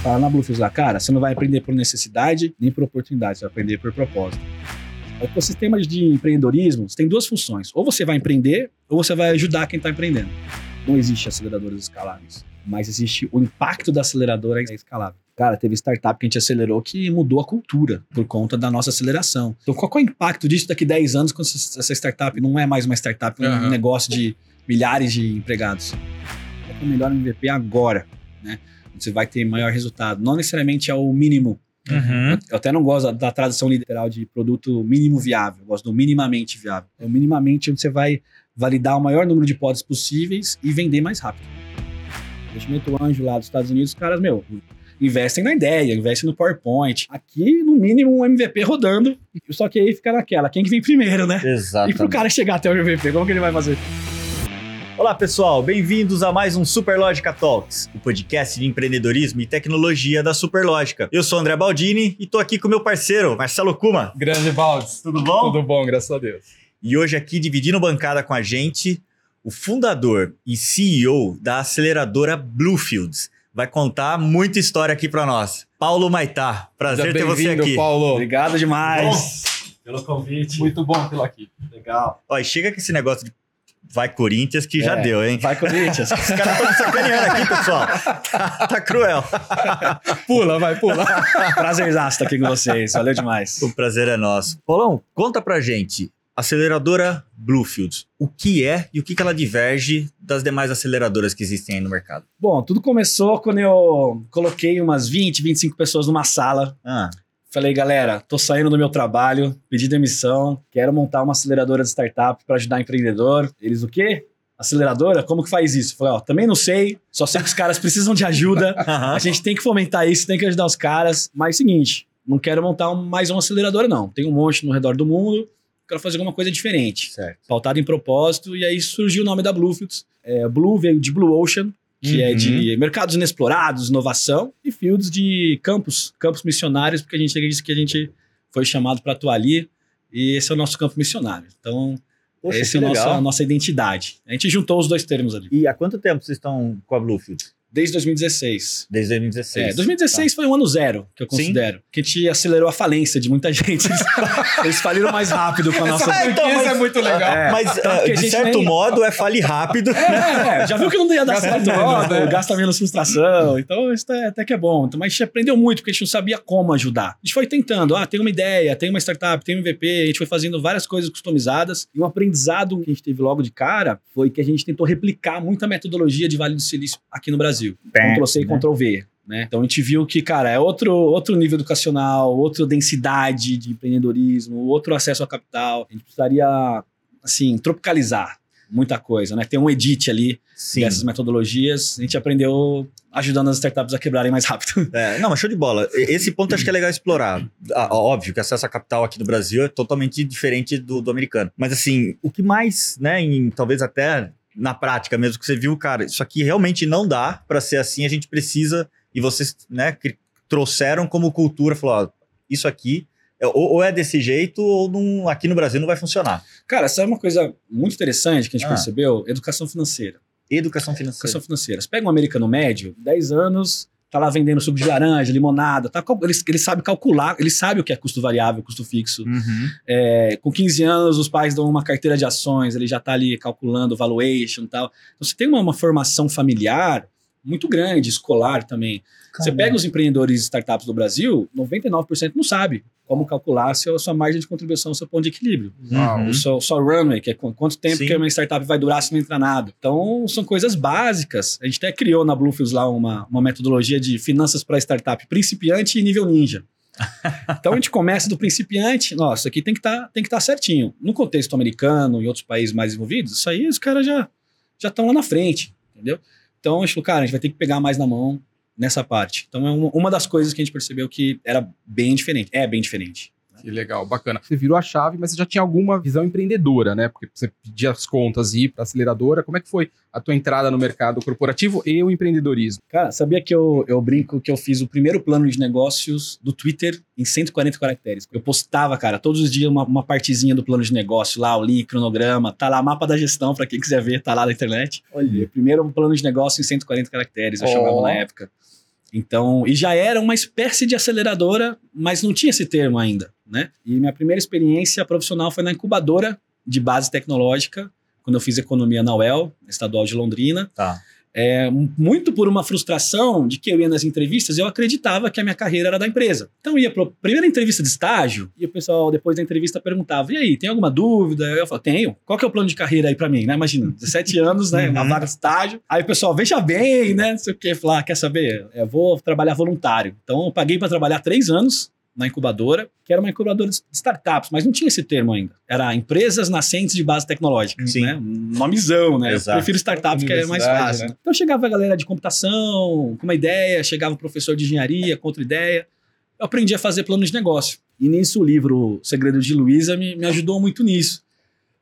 gente fala na Bluefields lá, cara, você não vai aprender por necessidade nem por oportunidade, você vai aprender por propósito. O ecossistema de empreendedorismo tem duas funções. Ou você vai empreender, ou você vai ajudar quem está empreendendo. Não existe aceleradoras escaláveis, mas existe o impacto da aceleradora escalável. Cara, teve startup que a gente acelerou que mudou a cultura por conta da nossa aceleração. Então, qual é o impacto disso daqui a 10 anos quando essa startup não é mais uma startup, um negócio de milhares de empregados? Qual é o melhor MVP agora, né? Você vai ter maior resultado. Não necessariamente é o mínimo. Uhum. Eu até não gosto da, tradução literal de produto mínimo viável. Eu gosto do minimamente viável. É o minimamente onde você vai validar o maior número de hipóteses possíveis e vender mais rápido. Investimento anjo lá dos Estados Unidos, os caras, meu, investem na ideia, investem no PowerPoint. Aqui, no mínimo, um MVP rodando. Só que aí fica naquela, quem que vem primeiro, né? E pro cara chegar até o MVP, como que ele vai fazer? Olá, pessoal. Bem-vindos a mais um Superlógica Talks, o podcast de empreendedorismo e tecnologia da Superlógica. Eu sou o André Baldini e tô aqui com meu parceiro, Marcelo Kuma. Grande Valdes. Tudo bom? Tudo bom, graças a Deus. E hoje aqui dividindo bancada com a gente, o fundador e CEO da aceleradora Bluefields. Vai contar muita história aqui pra nós. Paulo Maitá, prazer ter você bem-vindo, aqui. Paulo. Obrigado demais pelo convite. Muito bom tê-lo aqui. legal. E chega com esse negócio de vai Corinthians que já É. deu, hein? Vai, Corinthians. Os caras estão sacaneando aqui, pessoal. Tá, tá cruel. Pula, vai, pula. Prazerzaço estar aqui com vocês. Valeu demais. O prazer é nosso. Paulão, conta pra gente. Aceleradora Bluefields, o que é e o que que ela diverge das demais aceleradoras que existem aí no mercado? Bom, tudo começou quando eu coloquei umas 20, 25 pessoas numa sala. Ah, Falei, galera, tô saindo do meu trabalho, pedi demissão, quero montar uma aceleradora de startup para ajudar empreendedor. Eles o quê? Aceleradora? Como que faz isso? Falei, ó, também não sei, só sei que os caras precisam de ajuda. A gente tem que fomentar isso, tem que ajudar os caras. Mas é seguinte, não quero montar mais uma aceleradora, não. Tem um monte no redor do mundo, quero fazer alguma coisa diferente. certo. pautado em propósito, e aí surgiu o nome da Bluefields. É, Blue veio de Blue Ocean, que é Uhum. de mercados inexplorados, inovação, e Fields de campos, campos missionários, porque a gente acredita que a gente foi chamado para atuar ali, e esse é o nosso campo missionário. Então, Poxa, essa é a nossa, a nossa identidade. A gente juntou os dois termos ali. E há quanto tempo vocês estão com a Bluefields? Desde 2016. Desde 2016. É, 2016 foi um ano zero, que eu Sim. considero. Que a gente acelerou a falência de muita gente. Eles, eles faliram mais rápido com a nossa... Ah, então, Isso mas- é muito legal. É. Mas, a de certo nem- modo, é fale rápido. É, é, já viu que não ia dar certo né? gasta menos frustração. Então, isso é- até que é bom. Então, mas a gente aprendeu muito, porque a gente não sabia como ajudar. A gente foi tentando, ah, tem uma ideia, tem uma startup, tem um MVP, a gente foi fazendo várias coisas customizadas. E um aprendizado que a gente teve logo de cara foi que a gente tentou replicar muita metodologia de Vale do Silício aqui no Brasil. Ctrl C e né? Ctrl V. Né? Então a gente viu que, cara, é outro, outro nível educacional, outra densidade de empreendedorismo, outro acesso ao capital. A gente precisaria, assim, tropicalizar muita coisa, né? Tem um edit ali Sim. dessas metodologias. A gente aprendeu ajudando as startups a quebrarem mais rápido. É, não, mas show de bola. Esse ponto acho que é legal explorar. Ah, óbvio que acesso a capital aqui no Brasil é totalmente diferente do, do americano. Mas assim, o que mais, né, em, talvez até na prática mesmo, que você viu, cara, isso aqui realmente não dá pra ser assim, a gente precisa, e vocês, né, que trouxeram como cultura, falou, ó, isso aqui é- ou, ou é desse jeito, ou não, aqui no Brasil não vai funcionar. Cara, sabe uma coisa muito interessante que a gente Ah. percebeu? Educação financeira. Educação financeira. Educação financeira. Você pega um americano médio, 10 anos, tá lá vendendo suco de laranja, limonada, tá, ele, ele sabe calcular, ele sabe o que é custo variável, custo fixo. Uhum. É, com 15 anos, os pais dão uma carteira de ações, ele já está ali calculando valuation e tal. Então, você tem uma, uma formação familiar muito grande, escolar também. Você pega os empreendedores e startups do Brasil, 99% não sabe como calcular a sua, sua margem de contribuição, seu ponto de equilíbrio. Uhum. O seu, sua runway, que é qu- quanto tempo Sim. que uma startup vai durar se não entrar nada. Então, são coisas básicas. A gente até criou na Bluefields lá uma, uma metodologia de finanças para startup principiante e nível ninja. Então, a gente começa do principiante, nossa, aqui tem que estar tem que tá certinho. No contexto americano e outros países mais desenvolvidos, isso aí os caras já já estão lá na frente, entendeu? Então, a gente falou, cara, a gente vai ter que pegar mais na mão nessa parte. Então, é uma, uma das coisas que a gente percebeu que era bem diferente. É bem diferente. Que legal, bacana. Você virou a chave, mas você já tinha alguma visão empreendedora, né? Porque você pedia as contas e ir para aceleradora. Como é que foi a tua entrada no mercado corporativo e o empreendedorismo? Cara, sabia que eu, eu brinco que eu fiz o primeiro plano de negócios do Twitter em 140 caracteres. Eu postava, cara, todos os dias uma, uma partezinha do plano de negócio lá, o link, cronograma, tá lá, mapa da gestão, pra quem quiser ver, tá lá na internet. Olha, primeiro plano de negócio em 140 caracteres, eu Ó. chamava na época. Então, e já era uma espécie de aceleradora, mas não tinha esse termo ainda, né? E minha primeira experiência profissional foi na incubadora de base tecnológica, quando eu fiz economia na UEL, Estadual de Londrina. Tá. É, muito por uma frustração de que eu ia nas entrevistas, eu acreditava que a minha carreira era da empresa. Então eu ia para a primeira entrevista de estágio e o pessoal, depois da entrevista, perguntava: e aí, tem alguma dúvida? Eu falava: tenho. Qual que é o plano de carreira aí para mim? Né? Imagina, 17 anos, né? Uma Uhum. vaga de estágio. Aí o pessoal, veja bem, né? Não sei o que, falar: quer saber? Eu vou trabalhar voluntário. Então eu paguei para trabalhar três anos na incubadora, que era uma incubadora de startups, mas não tinha esse termo ainda. Era empresas nascentes de base tecnológica, Sim. né? Um nomezão, né? Exato. Eu prefiro startup, que é mais fácil. né? Então chegava a galera de computação com uma ideia, chegava o professor de engenharia com outra ideia. Eu aprendi a fazer planos de negócio. E nisso o livro Segredo de Luísa me, me ajudou muito nisso.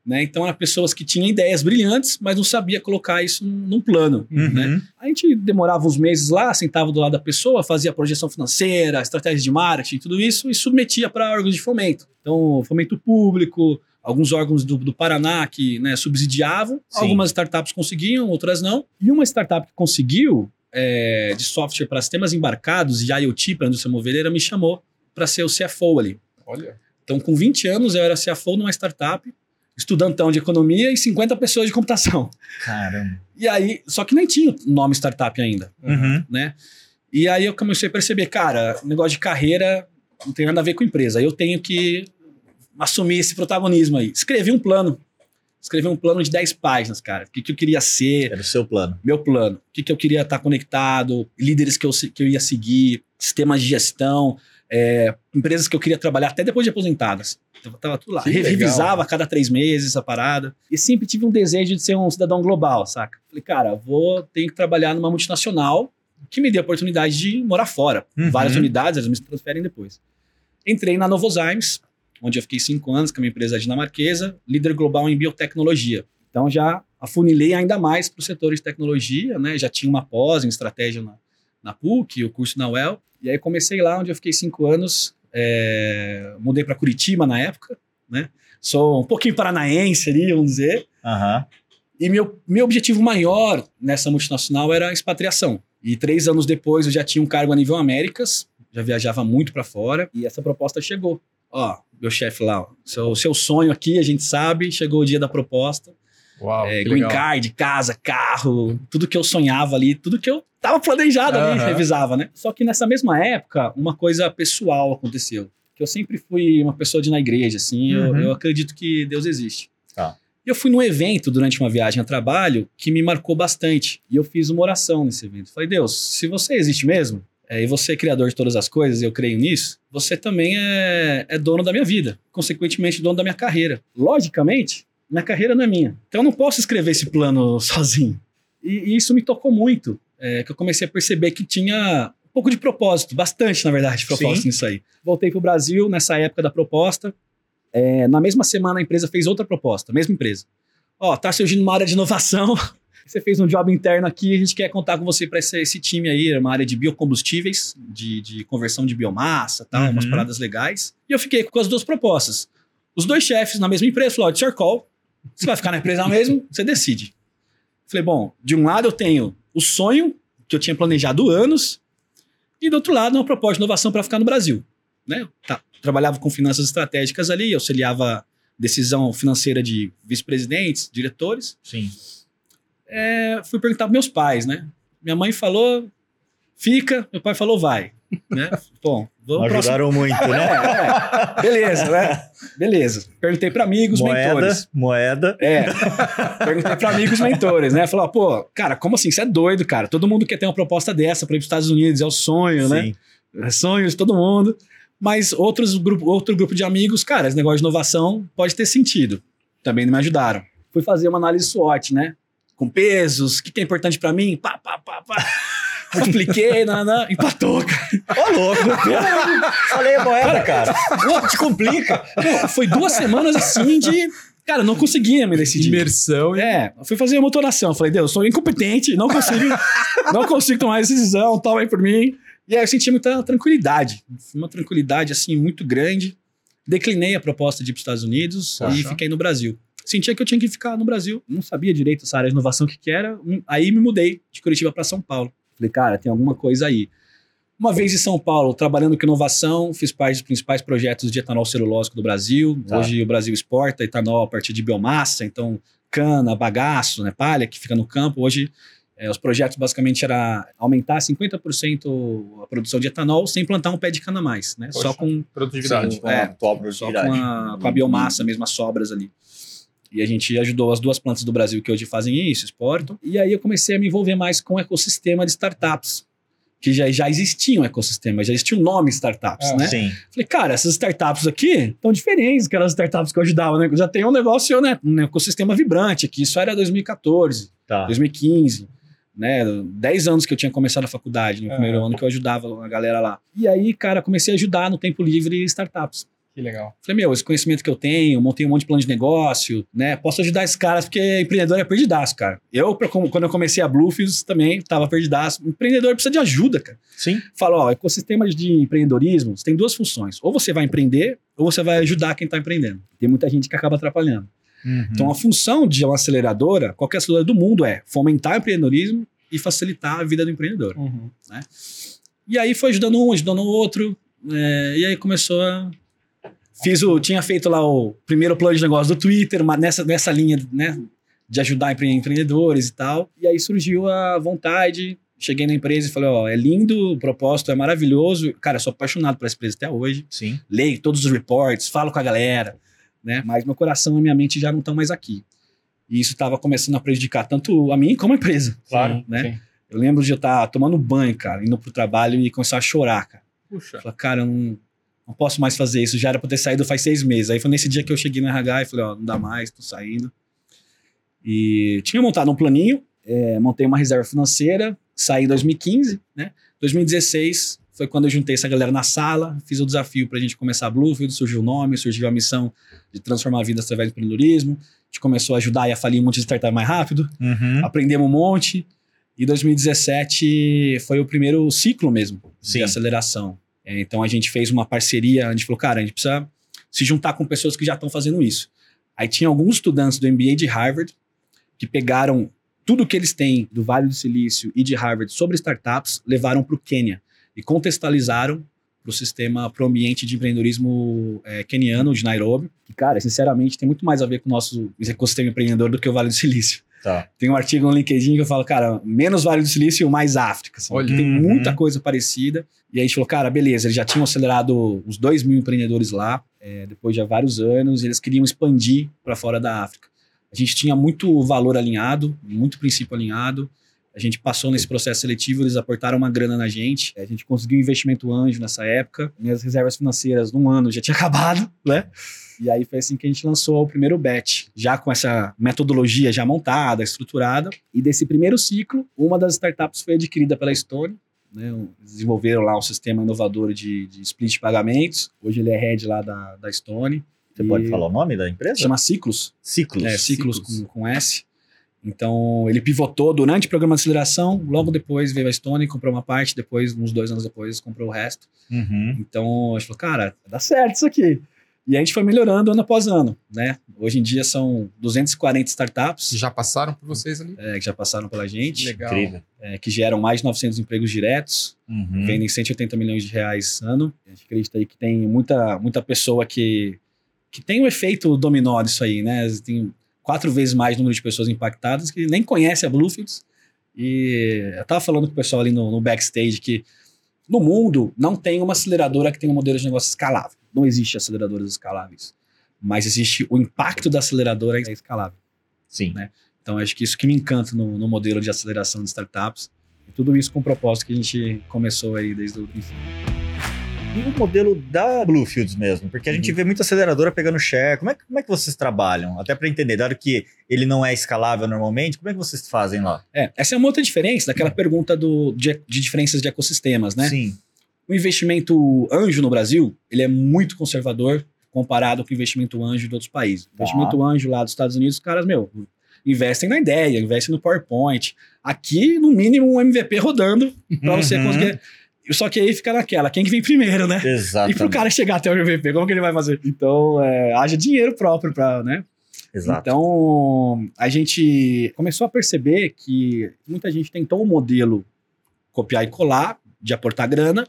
Né? Então eram pessoas que tinham ideias brilhantes, mas não sabia colocar isso num, plano. Uhum. Né? A gente demorava uns meses lá, sentava do lado da pessoa, fazia projeção financeira, estratégia de marketing, tudo isso, e submetia para órgãos de fomento. Então, fomento público, alguns órgãos do, do Paraná que né, subsidiavam, Sim. algumas startups conseguiam, outras não. E uma startup que conseguiu, é, de software para sistemas embarcados e IoT para a indústria moveleira, me chamou para ser o CFO ali. Olha. Então, com 20 anos, eu era CFO numa startup, estudantão de economia e 50 pessoas de computação. Caramba. E aí, só que nem tinha o nome startup ainda Uhum. né? E aí eu comecei a perceber, cara, negócio de carreira não tem nada a ver com empresa. Eu tenho que assumir esse protagonismo aí. Escrevi um plano. Escrevi um plano de 10 páginas, cara. O que, que eu queria ser, Era o seu plano. meu plano. O que, que eu queria estar conectado, líderes que eu, que eu ia seguir, sistemas de gestão, é, empresas que eu queria trabalhar até depois de aposentadas. Tava, tava tudo lá. Que Re- legal. Revisava a cada três meses essa parada. E sempre tive um desejo de ser um cidadão global, saca? Falei, cara, vou ter que trabalhar numa multinacional que me dê a oportunidade de morar fora. Uhum. Várias unidades, elas me transferem depois. Entrei na Novozymes, onde eu fiquei cinco anos, que é uma empresa dinamarquesa, líder global em biotecnologia. Então já afunilei ainda mais para o setor de tecnologia, né? Já tinha uma pós em estratégia na, na PUC, o curso na UEL. E aí comecei lá, onde eu fiquei cinco anos. é, mudei para Curitiba na época, né? Sou um pouquinho paranaense ali, vamos dizer. Aham. E meu, meu objetivo maior nessa multinacional era a expatriação. E três anos depois eu já tinha um cargo a nível Américas, já viajava muito para fora, e essa proposta chegou. Ó, meu chefe lá, ó, seu, seu sonho aqui, a gente sabe, chegou o dia da proposta. Uau. É, green legal. card, casa, carro, tudo que eu sonhava ali, tudo que eu tava planejado ali, Aham. revisava, né? Só que nessa mesma época, uma coisa pessoal aconteceu. Que eu sempre fui uma pessoa de ir na igreja, assim, eu- Uhum. eu, acredito que Deus existe. Tá. E eu fui num evento durante uma viagem a trabalho que me marcou bastante. E eu fiz uma oração nesse evento. Falei, Deus, se você existe mesmo, é, e você é criador de todas as coisas, eu creio nisso, você também é, é dono da minha vida. Consequentemente, dono da minha carreira. Logicamente, minha carreira não é minha. Então eu não posso escrever esse plano sozinho. E, e isso me tocou muito. é, que eu comecei a perceber que tinha um pouco de propósito, bastante, na verdade, de propósito Sim. nisso aí. Voltei para o Brasil nessa época da proposta. É, na mesma semana a empresa fez outra proposta, mesma empresa. Ó, tá surgindo uma área de inovação. Você fez um job interno aqui, a gente quer contar com você para esse, esse time aí, era uma área de biocombustíveis, de, de conversão de biomassa, tal, Uhum. umas paradas legais. E eu fiquei com as duas propostas. Os dois chefes na mesma empresa falaram: "It's your call. Você vai ficar na empresa mesmo, você decide. Falei, bom, de um lado eu tenho o sonho que eu tinha planejado anos, e do outro lado uma proposta de inovação para ficar no Brasil. Né? Tá, trabalhava com finanças estratégicas ali, auxiliava decisão financeira de vice-presidentes, diretores. Sim. É, fui perguntar para meus pais, né? Minha mãe falou, fica, meu pai falou, vai. Né? Bom, Vamos próximo. ajudaram muito, É, né? é. Beleza, né? Beleza. Perguntei para amigos, moeda, mentores. moeda. É. Perguntei para amigos mentores, né? Falou, pô, cara, como assim? Você é doido, cara. Todo mundo quer ter uma proposta dessa para ir para os Estados Unidos, é o sonho, né? Sim. É sonho de todo mundo. Mas outros grupo, outro grupo de amigos, cara, esse negócio de inovação pode ter sentido. Também não me ajudaram. Fui fazer uma análise SWOT, né? Com pesos, o que, que é importante para mim? Pá, pá, pá, pá. Multipliquei, nanã, empatou, cara. Ô, louco. Falei a moeda, cara. Pô, te complica. Pô, foi duas semanas assim de. Cara, não conseguia me decidir. Imersão e É, fui fazer uma motoração. Falei, Deus, sou incompetente, não consigo, não consigo tomar essa decisão, toma aí por mim. E aí eu senti muita tranquilidade, uma tranquilidade assim muito grande. Declinei a proposta de ir para os Estados Unidos Poxa. e fiquei no Brasil. Sentia que eu tinha que ficar no Brasil. Não sabia direito essa área de inovação o que, que era. Aí me mudei de Curitiba para São Paulo. Falei, cara, tem alguma coisa aí. Uma vez em São Paulo, trabalhando com inovação, fiz parte dos principais projetos de etanol celulósico do Brasil. Tá. Hoje o Brasil exporta etanol a partir de biomassa, então cana, bagaço, né, palha que fica no campo. Hoje eh, os projetos basicamente era aumentar 50% a produção de etanol sem plantar um pé de cana a mais, né? Só Poxa. com Produtividade. Sim, com é, a só com a, com a biomassa mesmo, as sobras ali. E a gente ajudou as duas plantas do Brasil que hoje fazem isso, exportam. E aí eu comecei a me envolver mais com o ecossistema de startups, que já, já existia um ecossistema, já existia o nome startups, Ah, né? Sim. Falei, cara, essas startups aqui estão diferentes daquelas startups que eu ajudava, né? Já tem um negócio, né? Um ecossistema vibrante aqui. Isso era 2014, Tá. 2015, né? 10 anos que eu tinha começado a faculdade, no Aham. primeiro ano que eu ajudava a galera lá. E aí, cara, comecei a ajudar no tempo livre startups. Que legal. Falei, meu, esse conhecimento que eu tenho, montei um monte de plano de negócio, né? Posso ajudar esses caras, porque empreendedor é perdidaço, cara. Eu, quando eu comecei a Bluefields, também tava perdidaço. Empreendedor precisa de ajuda, cara. Sim. Fala, ó, ecossistema de empreendedorismo você tem duas funções. Ou você vai empreender, ou você vai ajudar quem tá empreendendo. Tem muita gente que acaba atrapalhando. Uhum. Então, a função de uma aceleradora, qualquer aceleradora do mundo, é fomentar o empreendedorismo e facilitar a vida do empreendedor. Uhum. E aí foi ajudando um, ajudando o outro. é, e aí começou a. Fiz o. Tinha feito lá o primeiro plano de negócio do Twitter, mas nessa, nessa linha, né? De ajudar empre- empreendedores e tal. E aí surgiu a vontade. Cheguei na empresa e falei: ó, é lindo, o propósito é maravilhoso. Cara, eu sou apaixonado por essa empresa até hoje. Sim. Leio todos os reports, falo com a galera, né? Mas meu coração e minha mente já não estão mais aqui. E isso estava começando a prejudicar tanto a mim como a empresa. Claro. né? sim. Eu lembro de eu estar tomando banho, cara, indo pro trabalho e começar a chorar, cara. Puxa. Falei, cara, eu não, não posso mais fazer isso. Já era pra ter saído faz seis meses. Aí foi nesse dia que eu cheguei no RH e falei, ó, não dá mais, tô saindo. E tinha montado um planinho, é, montei uma reserva financeira, saí em 2015, né? 2016 foi quando eu juntei essa galera na sala, fiz o desafio pra gente começar a Bluefield, surgiu o nome, surgiu a missão de transformar vidas através do empreendedorismo. A gente começou a ajudar e a falir um monte de startup mais rápido Uhum. aprendemos um monte. E 2017 foi o primeiro ciclo mesmo Sim. de aceleração. É, então a gente fez uma parceria, a gente falou, cara, a gente precisa se juntar com pessoas que já estão fazendo isso. Aí tinha alguns estudantes do MBA de Harvard que pegaram tudo que eles têm do Vale do Silício e de Harvard sobre startups, levaram para o Quênia e contextualizaram para o sistema, para o ambiente de empreendedorismo é, queniano de Nairobi. Que, cara, sinceramente, tem muito mais a ver com o nosso ecossistema empreendedor do que o Vale do Silício. Tá. Tem um artigo no LinkedIn que eu falo, cara, menos Vale do Silício, mais África. assim. Olha. tem Uhum. muita coisa parecida. E aí a gente falou, cara, beleza, eles já tinham acelerado uns 2 mil empreendedores lá, é, depois de vários anos, e eles queriam expandir para fora da África. A gente tinha muito valor alinhado, muito princípio alinhado. A gente passou nesse processo seletivo, eles aportaram uma grana na gente. A gente conseguiu um investimento anjo nessa época. Minhas reservas financeiras num ano já tinha acabado, né? E aí foi assim que a gente lançou o primeiro batch, já com essa metodologia já montada, estruturada. E desse primeiro ciclo, uma das startups foi adquirida pela Stone. Né, desenvolveram lá um sistema inovador de, de split de pagamentos. Hoje ele é head lá da, da Stone. Você E pode falar o nome da empresa? Chama Ciclos. Ciclos. É, Ciclos, Ciclos. Com, com S. Então, ele pivotou durante o programa de aceleração, logo depois veio a Stone, comprou uma parte, depois, uns dois anos depois, comprou o resto. Uhum. Então, a gente falou, cara, dá certo isso aqui. E a gente foi melhorando ano após ano, né? Hoje em dia são 240 startups Já passaram por vocês ali? é, que já passaram pela gente, Legal. Incrível. é, que geram mais de 900 empregos diretos, Uhum. vendem 180 milhões de reais ano. A gente acredita aí que tem muita, muita pessoa que, que tem um efeito dominó disso aí, né? Tem quatro vezes mais número de pessoas impactadas que nem conhece a Bluefields. E eu tava falando com o pessoal ali no, no backstage que no mundo não tem uma aceleradora que tenha um modelo de negócio escalável. Não existe aceleradoras escaláveis. Mas existe o impacto da aceleradora é escalável. Sim. né? Então, acho que isso que me encanta no, no modelo de aceleração de startups. E tudo isso com o propósito que a gente começou aí desde o princípio. E o modelo da Bluefields mesmo? Porque a gente vê muita aceleradora pegando share. Como é, que- como é que vocês trabalham? Até para entender, dado que ele não é escalável normalmente, como é que vocês fazem lá? É, essa é uma outra diferença daquela pergunta do, de, de diferenças de ecossistemas, né? Sim. O investimento anjo no Brasil, ele é muito conservador comparado com o investimento anjo de outros países. O Tá. investimento anjo lá dos Estados Unidos, os caras, meu, investem na ideia, investem no PowerPoint. Aqui, no mínimo, um MVP rodando para você Uhum. conseguir. Só que aí fica naquela, quem que vem primeiro, né? E Exatamente. pro cara chegar até o MVP, como que ele vai fazer? Então, é, haja dinheiro próprio para, né? Exato. Então, a gente começou a perceber que muita gente tentou um modelo copiar e colar, de aportar grana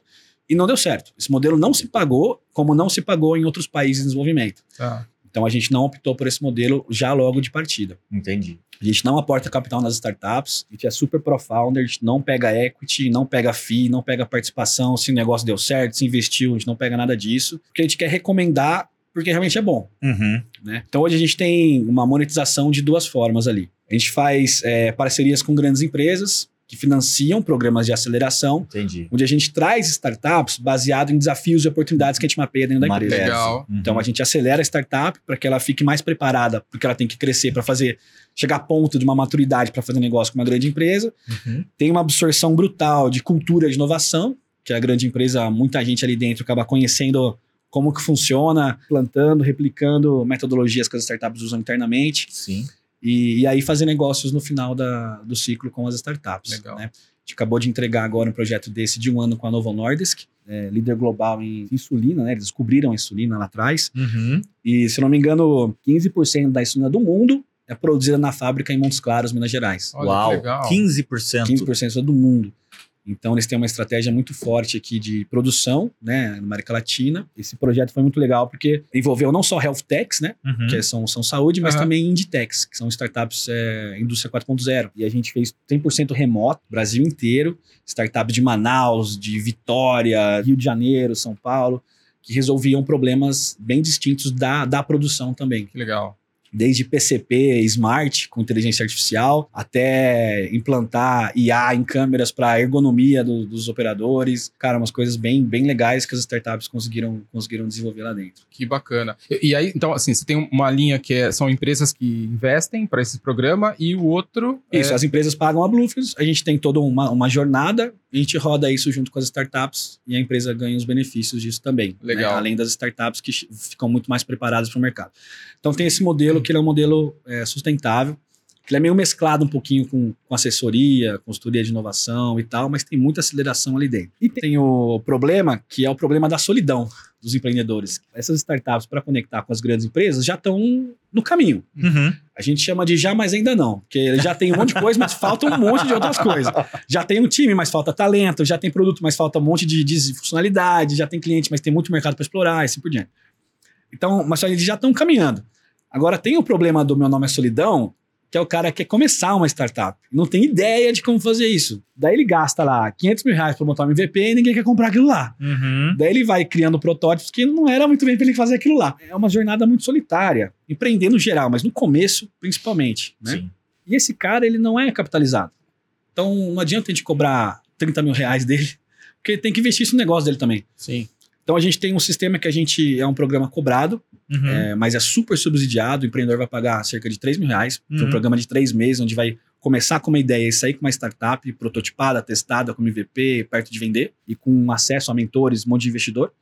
e não deu certo. Esse modelo não se pagou, como não se pagou em outros países em desenvolvimento. Tá. Então a gente não optou por esse modelo já logo de partida. Entendi. A gente não aporta capital nas startups, a gente é super pro-founder, a gente não pega equity, não pega FII, não pega participação, se o negócio deu certo, se investiu, a gente não pega nada disso, porque a gente quer recomendar porque realmente é bom. Uhum. Né? Então hoje a gente tem uma monetização de duas formas ali. A gente faz é, parcerias com grandes empresas que financiam programas de aceleração, Entendi. onde a gente traz startups baseado em desafios e oportunidades que a gente mapeia dentro da Uma empresa. Legal. Uhum. Então a gente acelera a startup para que ela fique mais preparada, porque ela tem que crescer para fazer chegar a ponto de uma maturidade para fazer negócio com uma grande empresa. Uhum. Tem uma absorção brutal de cultura de inovação, que a grande empresa, muita gente ali dentro acaba conhecendo como que funciona, plantando, replicando metodologias que as startups usam internamente Sim. E, e aí fazer negócios no final da- do ciclo com as startups. Legal. né? A gente acabou de entregar agora um projeto desse de um ano com a Novo Nordisk, é, líder global em insulina, né? Eles descobriram a insulina lá atrás. Uhum. E, se não me engano, 15% da insulina do mundo é produzida na fábrica em Montes Claros, Minas Gerais. Olha Uau. que legal. 15%. 15% do mundo. Então, eles têm uma estratégia muito forte aqui de produção, né, na América Latina. Esse projeto foi muito legal porque envolveu não só health techs, né, Uhum. que são, são saúde, mas Aham. também indie techs, que são startups é, indústria 4.0. E a gente fez 100% remoto, Brasil inteiro, startups de Manaus, de Vitória, Rio de Janeiro, São Paulo, que resolviam problemas bem distintos da, da produção também Que legal. Desde PCP smart com inteligência artificial até implantar IA em câmeras para ergonomia do- dos operadores. Cara, umas coisas bem, bem legais que as startups conseguiram, conseguiram desenvolver lá dentro. Que bacana. E, e aí, então, assim, você tem uma linha que é- são empresas que investem para esse programa e o outro. Isso, é, as empresas pagam a Bluefields, a gente tem toda uma, uma jornada, a gente roda isso junto com as startups e a empresa ganha os benefícios disso também. né? Legal. Além das startups que ficam muito mais preparadas para o mercado. Então tem esse modelo que ele é um modelo é, sustentável, que ele é meio mesclado um pouquinho com, com assessoria, consultoria de inovação e tal, mas tem muita aceleração ali dentro. E tem o problema, que é o problema da solidão dos empreendedores. Essas startups, para conectar com as grandes empresas, já estão no caminho. Uhum. A gente chama de já, mas ainda não. Porque já tem um monte de coisa, mas falta um monte de outras coisas. Já tem um time, mas falta talento. Já tem produto, mas falta um monte de, de funcionalidade. Já tem cliente, mas tem muito mercado para explorar e assim por diante. Então, mas eles já estão caminhando. Agora, tem o problema do meu nome é solidão, que é o cara que quer começar uma startup. Não tem ideia de como fazer isso. Daí ele gasta lá 500 mil reais para montar um MVP e ninguém quer comprar aquilo lá. Uhum. Daí ele vai criando protótipos que não era muito bem para ele fazer aquilo lá. É uma jornada muito solitária, empreender no geral, mas no começo, principalmente. Né? Sim. E esse cara, ele não é capitalizado. Então não adianta a gente cobrar 30 mil reais dele, porque tem que investir isso no negócio dele também. Sim. Então a gente tem um sistema que a gente é um programa cobrado, Uhum. é, mas é super subsidiado. O empreendedor vai pagar cerca de 3 mil reais Uhum. um programa de três meses, onde vai começar com uma ideia e sair com uma startup prototipada, testada, como MVP, perto de vender, e com acesso a mentores, um monte de investidor.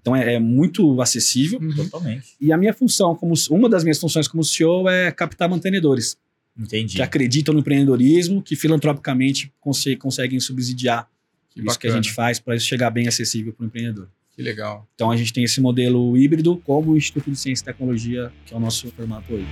Então é, é muito acessível. Uhum. Totalmente. E a minha função, como uma das minhas funções como CEO é captar mantenedores Entendi. que acreditam no empreendedorismo, que filantropicamente conse- conseguem subsidiar Que isso que a bacana. gente faz para isso chegar bem acessível para o empreendedor. Que legal. Então a gente tem esse modelo híbrido como o Instituto de Ciência e Tecnologia, que é o nosso formato hoje.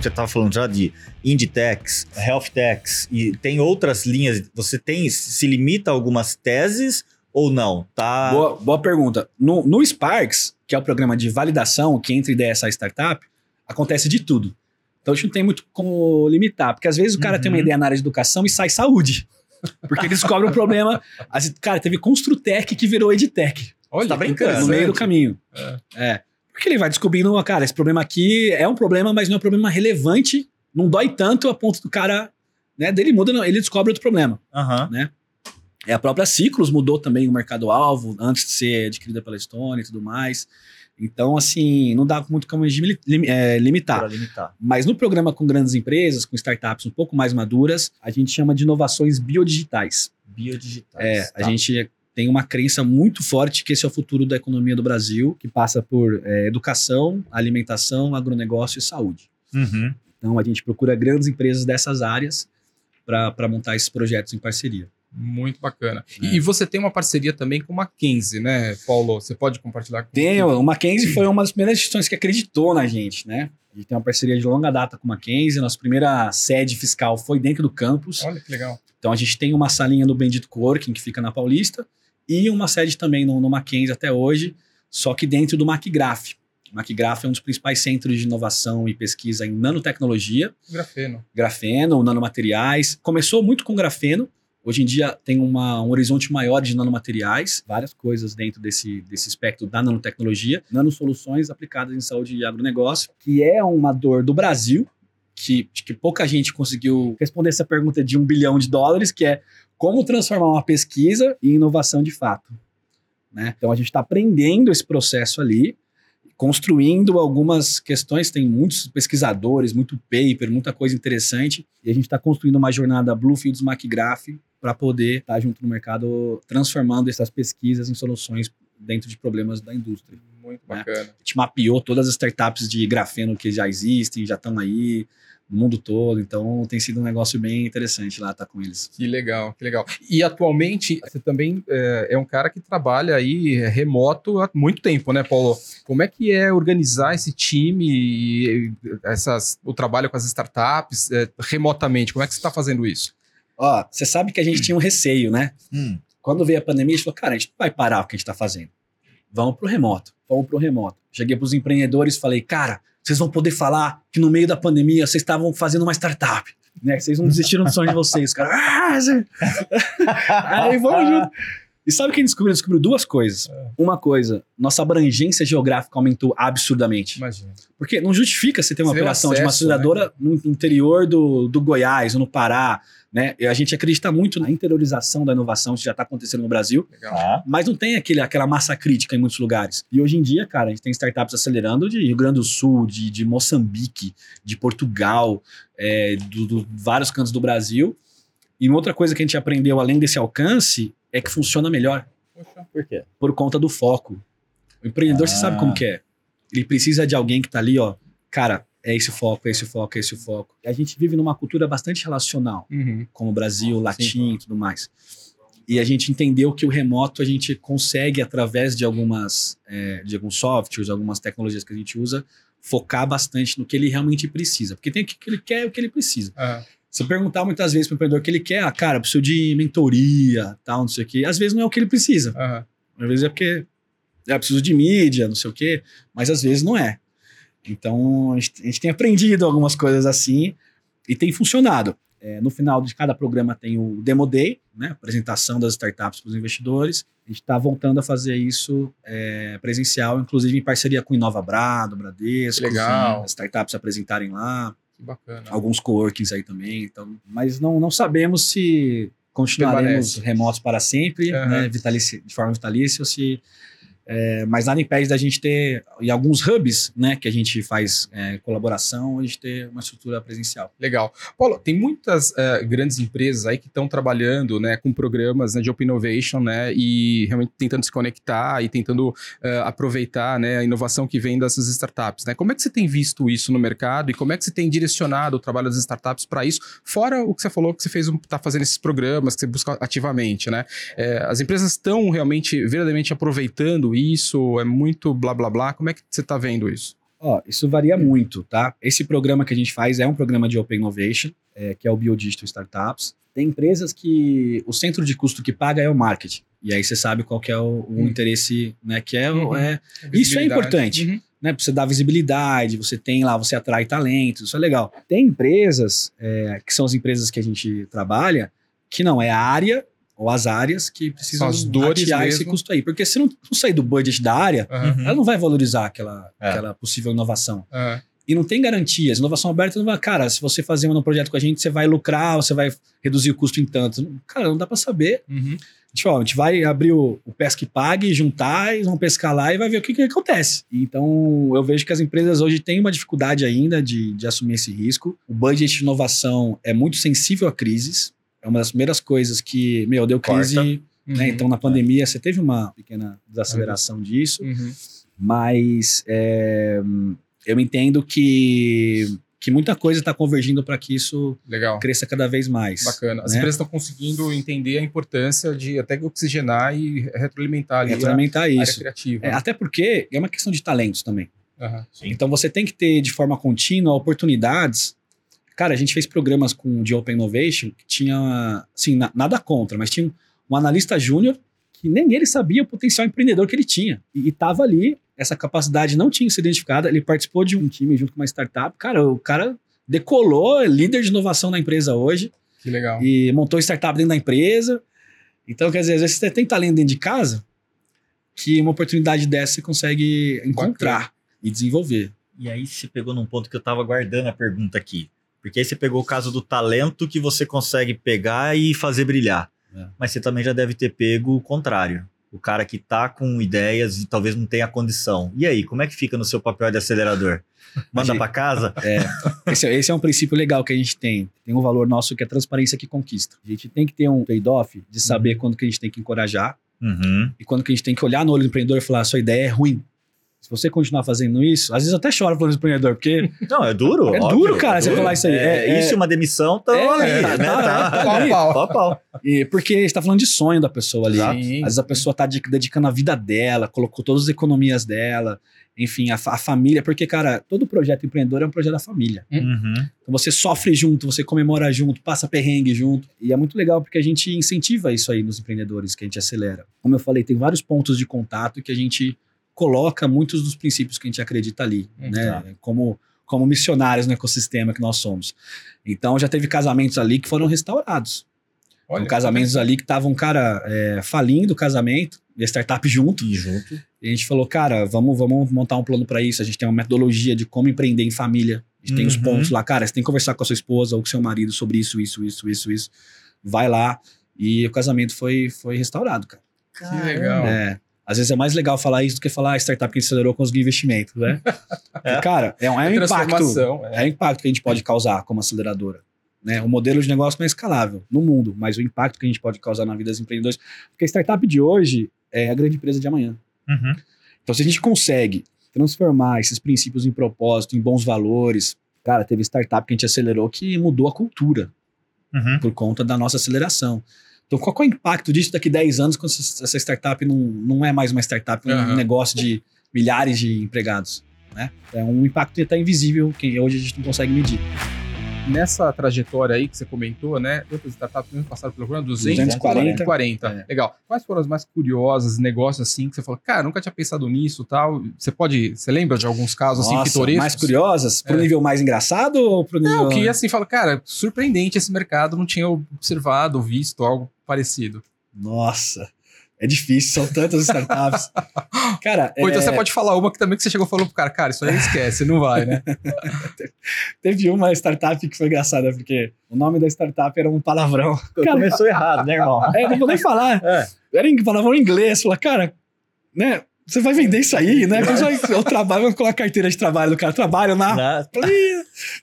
Você estava falando já de Inditex, Health Techs, e tem outras linhas. Você tem, se limita a algumas teses ou não? Tá. Boa, boa pergunta. No, no Sparks, que é o programa de validação, que entre ideia essa startup, acontece de tudo. Então a gente não tem muito como limitar, porque às vezes o cara tem uma Uhum. ideia na área de educação e sai saúde. Porque ele descobre um problema. Cara, teve Construtec que virou Edtech. Olha, Tá brincando. no meio do caminho. É. É. Porque ele vai descobrindo, cara, esse problema aqui é um problema, mas não é um problema relevante, não dói tanto a ponto do cara, né, dele muda, não, ele descobre outro problema. Aham. É a própria Ciclos mudou também o mercado-alvo, antes de ser adquirida pela Stone e tudo mais. Então, assim, não dá muito como lim- é, limitar. Limitar. Mas no programa com grandes empresas, com startups um pouco mais maduras, a gente chama de inovações biodigitais. Biodigitais. É, tá. a gente tem uma crença muito forte que esse é o futuro da economia do Brasil, que passa por é, educação, alimentação, agronegócio e saúde. Uhum. Então a gente procura grandes empresas dessas áreas para montar esses projetos em parceria. Muito bacana. É. E você tem uma parceria também com a Mackenzie, né, Paulo? Você pode compartilhar com Tenho. O Mackenzie foi uma das primeiras instituições que acreditou na gente, né? A gente tem uma parceria de longa data com a Mackenzie. Nossa primeira sede fiscal foi dentro do campus. Olha que legal. Então a gente tem uma salinha no Bendito Coworking, que fica na Paulista, e uma sede também no, no Mackenzie até hoje, só que dentro do MacGraph. O MacGraph é um dos principais centros de inovação e pesquisa em nanotecnologia. Grafeno. Grafeno, nanomateriais. Começou muito com grafeno, Hoje em dia tem uma, um horizonte maior de nanomateriais, várias coisas dentro desse, desse espectro da nanotecnologia, nanosoluções aplicadas em saúde e agronegócio, que é uma dor do Brasil, que, que pouca gente conseguiu responder essa pergunta de um bilhão de dólares, que é como transformar uma pesquisa em inovação de fato. Né? Então a gente está aprendendo esse processo ali, construindo algumas questões, tem muitos pesquisadores, muito paper, muita coisa interessante, e a gente está construindo uma jornada Bluefields MacGraph para poder estar tá junto no mercado transformando essas pesquisas em soluções dentro de problemas da indústria. Muito né? bacana. A gente mapeou todas as startups de grafeno que já existem, já estão aí no mundo todo, então tem sido um negócio bem interessante lá estar tá com eles. Que legal, que legal. E atualmente você também é, é, um cara que trabalha aí remoto há muito tempo, né, Paulo? Como é que é organizar esse time e essas, o trabalho com as startups é, remotamente? Como é que você está fazendo isso? Ó, você sabe que a gente tinha um receio, né? Hum. Quando veio a pandemia, a gente falou, cara, a gente não vai parar o que a gente está fazendo. Vamos pro remoto, vamos pro remoto. Cheguei pros empreendedores e falei, cara, vocês vão poder falar que no meio da pandemia vocês estavam fazendo uma startup. Né? Vocês não desistiram do sonho de vocês, cara. Ah, Aí vamos junto. E sabe quem descobriu? Descobriu duas coisas. É. Uma coisa, nossa abrangência geográfica aumentou absurdamente. Imagina. Porque não justifica você ter uma você operação acesso, de uma aceleradora né? no interior do, do Goiás ou no Pará. Né? A gente acredita muito na interiorização da inovação, que já está acontecendo no Brasil, Legal. mas não tem aquele, aquela massa crítica em muitos lugares. E hoje em dia, cara, a gente tem startups acelerando de Rio Grande do Sul, de, de Moçambique, de Portugal, é, do, do vários cantos do Brasil. E uma outra coisa que a gente aprendeu além desse alcance é que funciona melhor. Poxa, por quê? Por conta do foco. O empreendedor, ah. você sabe como que é. Ele precisa de alguém que tá ali, ó. Cara, é esse foco, é esse foco, é esse foco. A gente vive numa cultura bastante relacional, uhum. como o Brasil, latim e tudo mais. E a gente entendeu que o remoto a gente consegue, através de algumas é, de alguns softwares, algumas tecnologias que a gente usa, focar bastante no que ele realmente precisa. Porque tem o que ele quer e o que ele precisa. Uhum. Você perguntar muitas vezes para o empreendedor o que ele quer, ah, cara, preciso de mentoria, tal, não sei o quê. Às vezes não é o que ele precisa. Uhum. Às vezes é porque é, preciso de mídia, não sei o quê, mas às vezes não é. Então, a gente, a gente tem aprendido algumas coisas assim e tem funcionado. É, no final de cada programa tem o Demo Day, né, apresentação das startups para os investidores. A gente está voltando a fazer isso é, presencial, inclusive em parceria com o Inova Brado, Bradesco. Legal. As startups se apresentarem lá. Que bacana. Alguns coworkings aí também. Então, mas não, não sabemos se continuaremos remotos para sempre, uhum. né, vitalici, de forma vitalícia, ou se é, mas nada impede da gente ter, em alguns hubs, né, que a gente faz é, colaboração, a gente ter uma estrutura presencial. Legal. Paulo, tem muitas uh, grandes empresas aí que estão trabalhando, né, com programas né, de Open Innovation, né, e realmente tentando se conectar e tentando uh, aproveitar, né, a inovação que vem dessas startups, né. Como é que você tem visto isso no mercado e como é que você tem direcionado o trabalho das startups para isso, fora o que você falou que você fez, está fazendo esses programas que você busca ativamente, né. É, as empresas estão realmente, verdadeiramente aproveitando isso? É muito blá blá blá? Como é que você está vendo isso? Ó, isso varia muito, tá? Esse programa que a gente faz é um programa de Open Innovation, é, que é o Biodigital Startups. Tem empresas que o centro de custo que paga é o marketing. E aí você sabe qual que é o, o hum. interesse, né? Que é, uhum. é isso é importante. Uhum. Né, você dar visibilidade, você tem lá, você atrai talentos, isso é legal. Tem empresas, é, que são as empresas que a gente trabalha, que não é a área ou as áreas que precisam as dores mesmo. esse custo aí. Porque se não, não sair do budget da área, uhum. ela não vai valorizar aquela, é. aquela possível inovação. Uhum. E não tem garantias. Inovação aberta não vai, cara, se você fazer um projeto com a gente, você vai lucrar, você vai reduzir o custo em tanto. Cara, não dá para saber. Uhum. A, gente, ó, a gente vai abrir o, o Pesca e Pague, juntar, eles vão pescar lá e vai ver o que, que acontece. Então, eu vejo que as empresas hoje têm uma dificuldade ainda de, de assumir esse risco. O budget de inovação é muito sensível a crises é uma das primeiras coisas que, meu, deu crise. Né? Uhum. Então, na pandemia, você teve uma pequena desaceleração uhum. disso, uhum. mas é, eu entendo que que muita coisa está convergindo para que isso Legal. cresça cada vez mais. Bacana. As né? empresas estão conseguindo entender a importância de até oxigenar e retroalimentar ali Retroalimentar a área isso. criativa. É, até porque é uma questão de talentos também. Então você tem que ter de forma contínua oportunidades. Cara, a gente fez programas com de Open Innovation que tinha, assim, na- nada contra, mas tinha um, um analista júnior que nem ele sabia o potencial empreendedor que ele tinha. E estava ali, essa capacidade não tinha sido identificada, ele participou de um time junto com uma startup. Cara, o cara decolou, é líder de inovação na empresa hoje Que legal. e montou startup dentro da empresa. Então, quer dizer, às vezes você tem talento dentro de casa que uma oportunidade dessa você consegue encontrar e desenvolver. E aí você pegou num ponto que eu tava guardando a pergunta aqui. Porque aí você pegou o caso do talento que você consegue pegar e fazer brilhar. É. Mas você também já deve ter pego o contrário. O cara que tá com ideias e talvez não tenha condição. E aí, como é que fica no seu papel de acelerador? Manda pra casa? Esse, é- esse é um princípio legal que a gente tem. Tem um valor nosso que é a transparência que conquista. A gente tem que ter um trade-off de saber quando que a gente tem que encorajar Uhum. e quando que a gente tem que olhar no olho do empreendedor e falar: sua ideia é ruim. Se você continuar fazendo isso, às vezes eu até choro falando isso pro empreendedor, porque Não, é duro. É óbvio, duro, cara, é você duro. falar isso aí. É, É- isso e uma demissão estão É, ali, tá- né? tá- Tá, tá Pau a ali. pau. Pau a pau. E porque a gente tá falando de sonho da pessoa ali. Exato. Sim. Às vezes a pessoa tá de- dedicando a vida dela, colocou todas as economias dela, enfim, a, a família, porque, cara, todo projeto empreendedor é um projeto da família. Uhum. Então você sofre junto, você comemora junto, passa perrengue junto. E é muito legal porque a gente incentiva isso aí nos empreendedores, que a gente acelera. Como eu falei, tem vários pontos de contato que a gente coloca muitos dos princípios que a gente acredita ali, Hum, né? tá. Como, como missionários no ecossistema que nós somos. Então já teve casamentos ali que foram restaurados. Olha, Então, casamentos ali que estavam, cara, é, falindo o casamento, e a startup junto. E junto. E a gente falou, cara, vamos, vamos montar um plano para isso. A gente tem uma metodologia de como empreender em família. A gente tem os Uhum. pontos lá, cara, você tem que conversar com a sua esposa ou com seu marido sobre isso, isso, isso, isso, isso. Vai lá. E o casamento foi, foi restaurado, cara. Que legal. É. Às vezes é mais legal falar isso do que falar a startup que acelerou conseguiu investimento, né? É. Cara, é um, é um impacto. transformação. É o impacto que a gente pode causar como aceleradora. Né? O modelo de negócio não é escalável no mundo, mas o impacto que a gente pode causar na vida dos empreendedores. Porque a startup de hoje é a grande empresa de amanhã. Uhum. Então, se a gente consegue transformar esses princípios em propósito, em bons valores, cara, teve startup que a gente acelerou que mudou a cultura Uhum. por conta da nossa aceleração. Então, qual, qual é o impacto disso daqui a 10 anos quando essa startup não, não é mais uma startup, é um negócio de milhares de empregados? Né? É um impacto que está invisível, que hoje a gente não consegue medir. Nessa trajetória aí que você comentou, né? Quantas startups passaram pelo programa? 240. 240. É. Legal. Quais foram as mais curiosas, negócios assim, que você falou, cara, nunca tinha pensado nisso tal? Você pode. Você lembra de alguns casos assim Nossa, pitorescos? mais curiosas? Pro É. nível mais engraçado ou pro nível... Não, que assim, fala, cara, surpreendente esse mercado, não tinha observado ou visto algo parecido. Nossa, é difícil, são tantas startups. Cara, Ou então é, você pode falar uma que também que você chegou e falou pro cara, cara, isso aí esquece, não vai, né? teve uma startup que foi engraçada, porque o nome da startup era um palavrão. Cara, Começou errado, né, irmão? é, não vou nem falar. É. Era em palavrão em inglês. Fala, cara, né? Você vai vender isso aí, né? Eu trabalho, vamos colocar a carteira de trabalho do cara. Trabalho na. Na-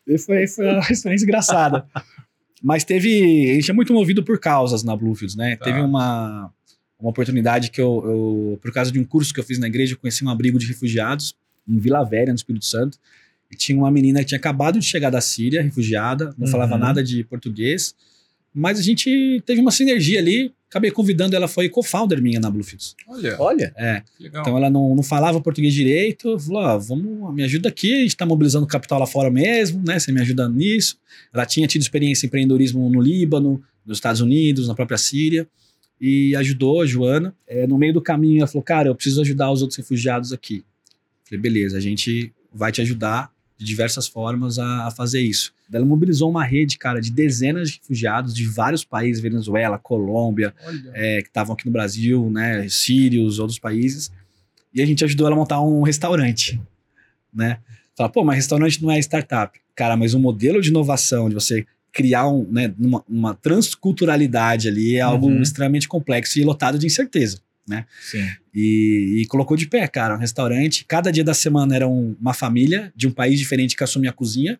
E foi, foi uma experiência engraçada. Mas teve. A gente é muito movido por causas na Bluefields, né? Tá. Teve uma, uma oportunidade que eu, eu, por causa de um curso que eu fiz na igreja, eu conheci um abrigo de refugiados em Vila Velha, no Espírito Santo. E tinha uma menina que tinha acabado de chegar da Síria, refugiada, não Uhum. falava nada de português. Mas a gente teve uma sinergia ali. Acabei convidando ela, foi co-founder minha na Bluefields. Olha, Olha. É. que legal. Então ela não, não falava português direito, falou: ó, vamos, me ajuda aqui, a gente está mobilizando capital lá fora mesmo, né? Você me ajuda nisso. Ela tinha tido experiência em empreendedorismo no Líbano, nos Estados Unidos, na própria Síria, e ajudou a Joana. É, no meio do caminho, ela falou: cara, eu preciso ajudar os outros refugiados aqui. Falei, beleza, a gente vai te ajudar de diversas formas a, a fazer isso. Ela mobilizou uma rede, cara, de dezenas de refugiados de vários países, Venezuela, Colômbia, é, que estavam aqui no Brasil, né, sírios, outros países, e a gente ajudou ela a montar um restaurante, né? Fala, pô, mas restaurante não é startup. Cara, mas o modelo de inovação, de você criar um, né, uma, uma transculturalidade ali é algo Uhum. extremamente complexo e lotado de incerteza. Sim. E, e colocou de pé, cara, um restaurante. Cada dia da semana era um- uma família de um país diferente que assumia a cozinha.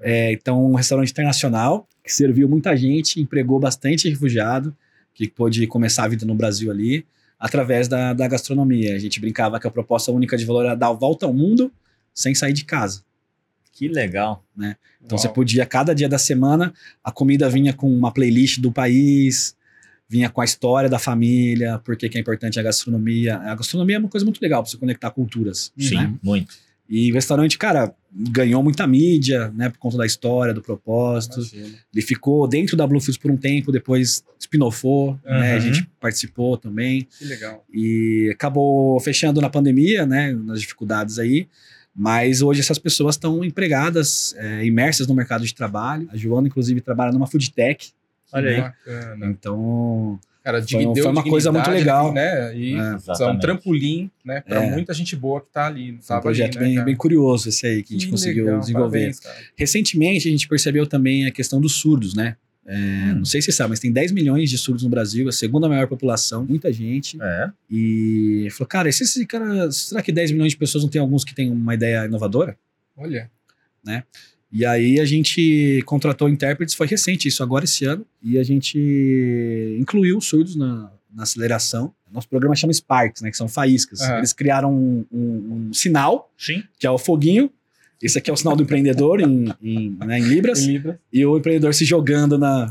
É, então, um restaurante internacional que serviu muita gente, empregou bastante refugiado, que pôde começar a vida no Brasil ali, através da, da gastronomia. A gente brincava que a proposta única de valor era dar a volta ao mundo sem sair de casa. Que legal. Então você podia, cada dia da semana, a comida vinha com uma playlist do país, vinha com a história da família, por que é importante a gastronomia. A gastronomia é uma coisa muito legal para você conectar culturas. Sim, né? muito. E o restaurante, cara, ganhou muita mídia, né, por conta da história, do propósito. Imagina. Ele ficou dentro da Bluefields por um tempo, depois spin-offou, né, a Uhum. gente participou também. Que legal. E acabou fechando na pandemia, né, nas dificuldades aí. Mas hoje essas pessoas estão empregadas, é, imersas no mercado de trabalho. A Joana, inclusive, trabalha numa food tech. Olha aí. Bacana. Então, Cara, Foi- deu foi uma coisa muito legal. né? E É. é um trampolim, né? Pra É. muita gente boa que tá ali. um projeto ali, né, bem, cara? bem curioso esse aí que a gente Que conseguiu legal, desenvolver. parabéns. Recentemente, a gente percebeu também a questão dos surdos, né? É, Hum. Não sei se você sabe, mas tem 10 milhões de surdos no Brasil, a segunda maior população, muita gente. É. E falou, cara, esse, esse cara, será que 10 milhões de pessoas não tem alguns que têm uma ideia inovadora? Olha, E aí a gente contratou intérpretes, foi recente isso, agora esse ano, e a gente incluiu os surdos na, na aceleração. Nosso programa chama Sparks, né, que são faíscas. Aham. Eles criaram um, um- um sinal, Sim. que é o foguinho. Esse aqui é o sinal do empreendedor em, em, né, em Libras. em Libra. E o empreendedor se jogando na,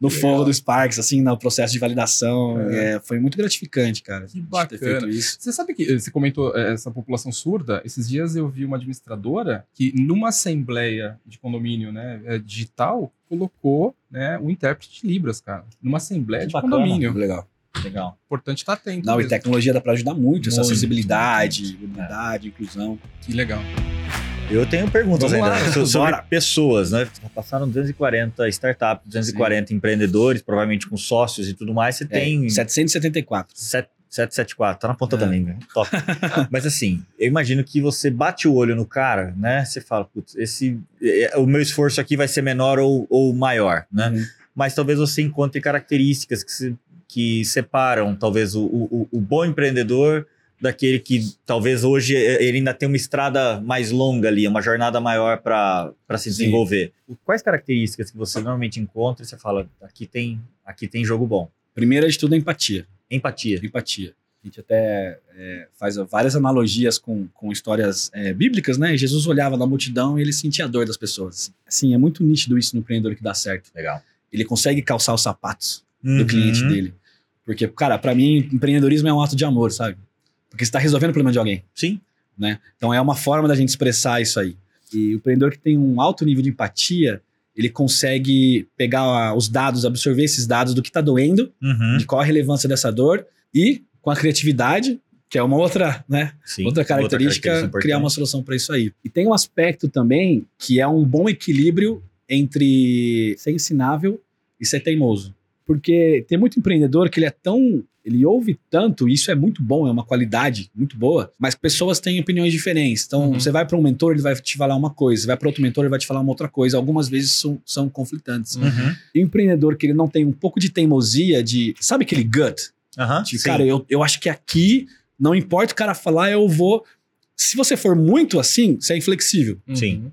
no legal. do Sparks, assim, no processo de validação. É. É, foi muito gratificante, cara. Que bacana. feito isso. Você sabe que eh, você comentou eh, essa população surda? Esses dias eu vi uma administradora que, numa assembleia de condomínio né, eh, digital, colocou né, um intérprete de Libras, cara. Numa assembleia Que de bacana. condomínio. Legal. Legal. Importante estar atento. Não, e mesmo. tecnologia dá pra ajudar muito, essa Muito, acessibilidade, mobilidade, inclusão. Que legal. Eu tenho perguntas Vamos ainda lá. so- sobre Bora. pessoas, né? Passaram 240 startups, 240 empreendedores, provavelmente com sócios e tudo mais. Você tem É, 774. Set- 774, tá na ponta É. da língua. Top. Mas assim, eu imagino que você bate o olho no cara, né? Você fala, putz, esse, é, o meu esforço aqui vai ser menor ou, ou maior, né? Uhum. Mas talvez você encontre características que, se- que separam, talvez, o, o, o bom empreendedor daquele que talvez hoje eh, ele ainda tem uma estrada mais longa ali, uma jornada maior para se Sim. desenvolver. Quais características que você normalmente encontra e você fala, aqui tem, aqui tem jogo bom? Primeira de tudo, é empatia. Empatia. Empatia. A gente até é, faz várias analogias com, com histórias é, bíblicas, né? Jesus olhava na multidão e ele sentia a dor das pessoas. Assim, é muito nítido isso no empreendedor que dá certo. Legal. Ele consegue calçar os sapatos do Uhum. cliente dele. Porque, cara, pra mim, empreendedorismo é um ato de amor, sabe? Porque você tá resolvendo o problema de alguém. Sim. né? Então é uma forma da gente expressar isso aí. E o empreendedor que tem um alto nível de empatia, ele consegue pegar os dados, absorver esses dados do que está doendo, Uhum. de qual a relevância dessa dor, e com a criatividade, que é uma outra, né? Sim. outra característica, característica criar uma solução para isso aí. E tem um aspecto também que é um bom equilíbrio entre ser ensinável e ser teimoso. Porque tem muito empreendedor que ele é tão. Ele ouve tanto, e isso é muito bom, é uma qualidade muito boa, mas pessoas têm opiniões diferentes. Então, Uhum. você vai para um mentor, ele vai te falar uma coisa, você vai para outro mentor, ele vai te falar uma outra coisa. Algumas vezes são, são conflitantes. Uhum. E o empreendedor que ele não tem um pouco de teimosia, de. Sabe aquele gut? Tipo, sim. cara, eu, eu acho que aqui, não importa o cara falar, eu vou. Se você for muito assim, você é inflexível. Sim. Uhum.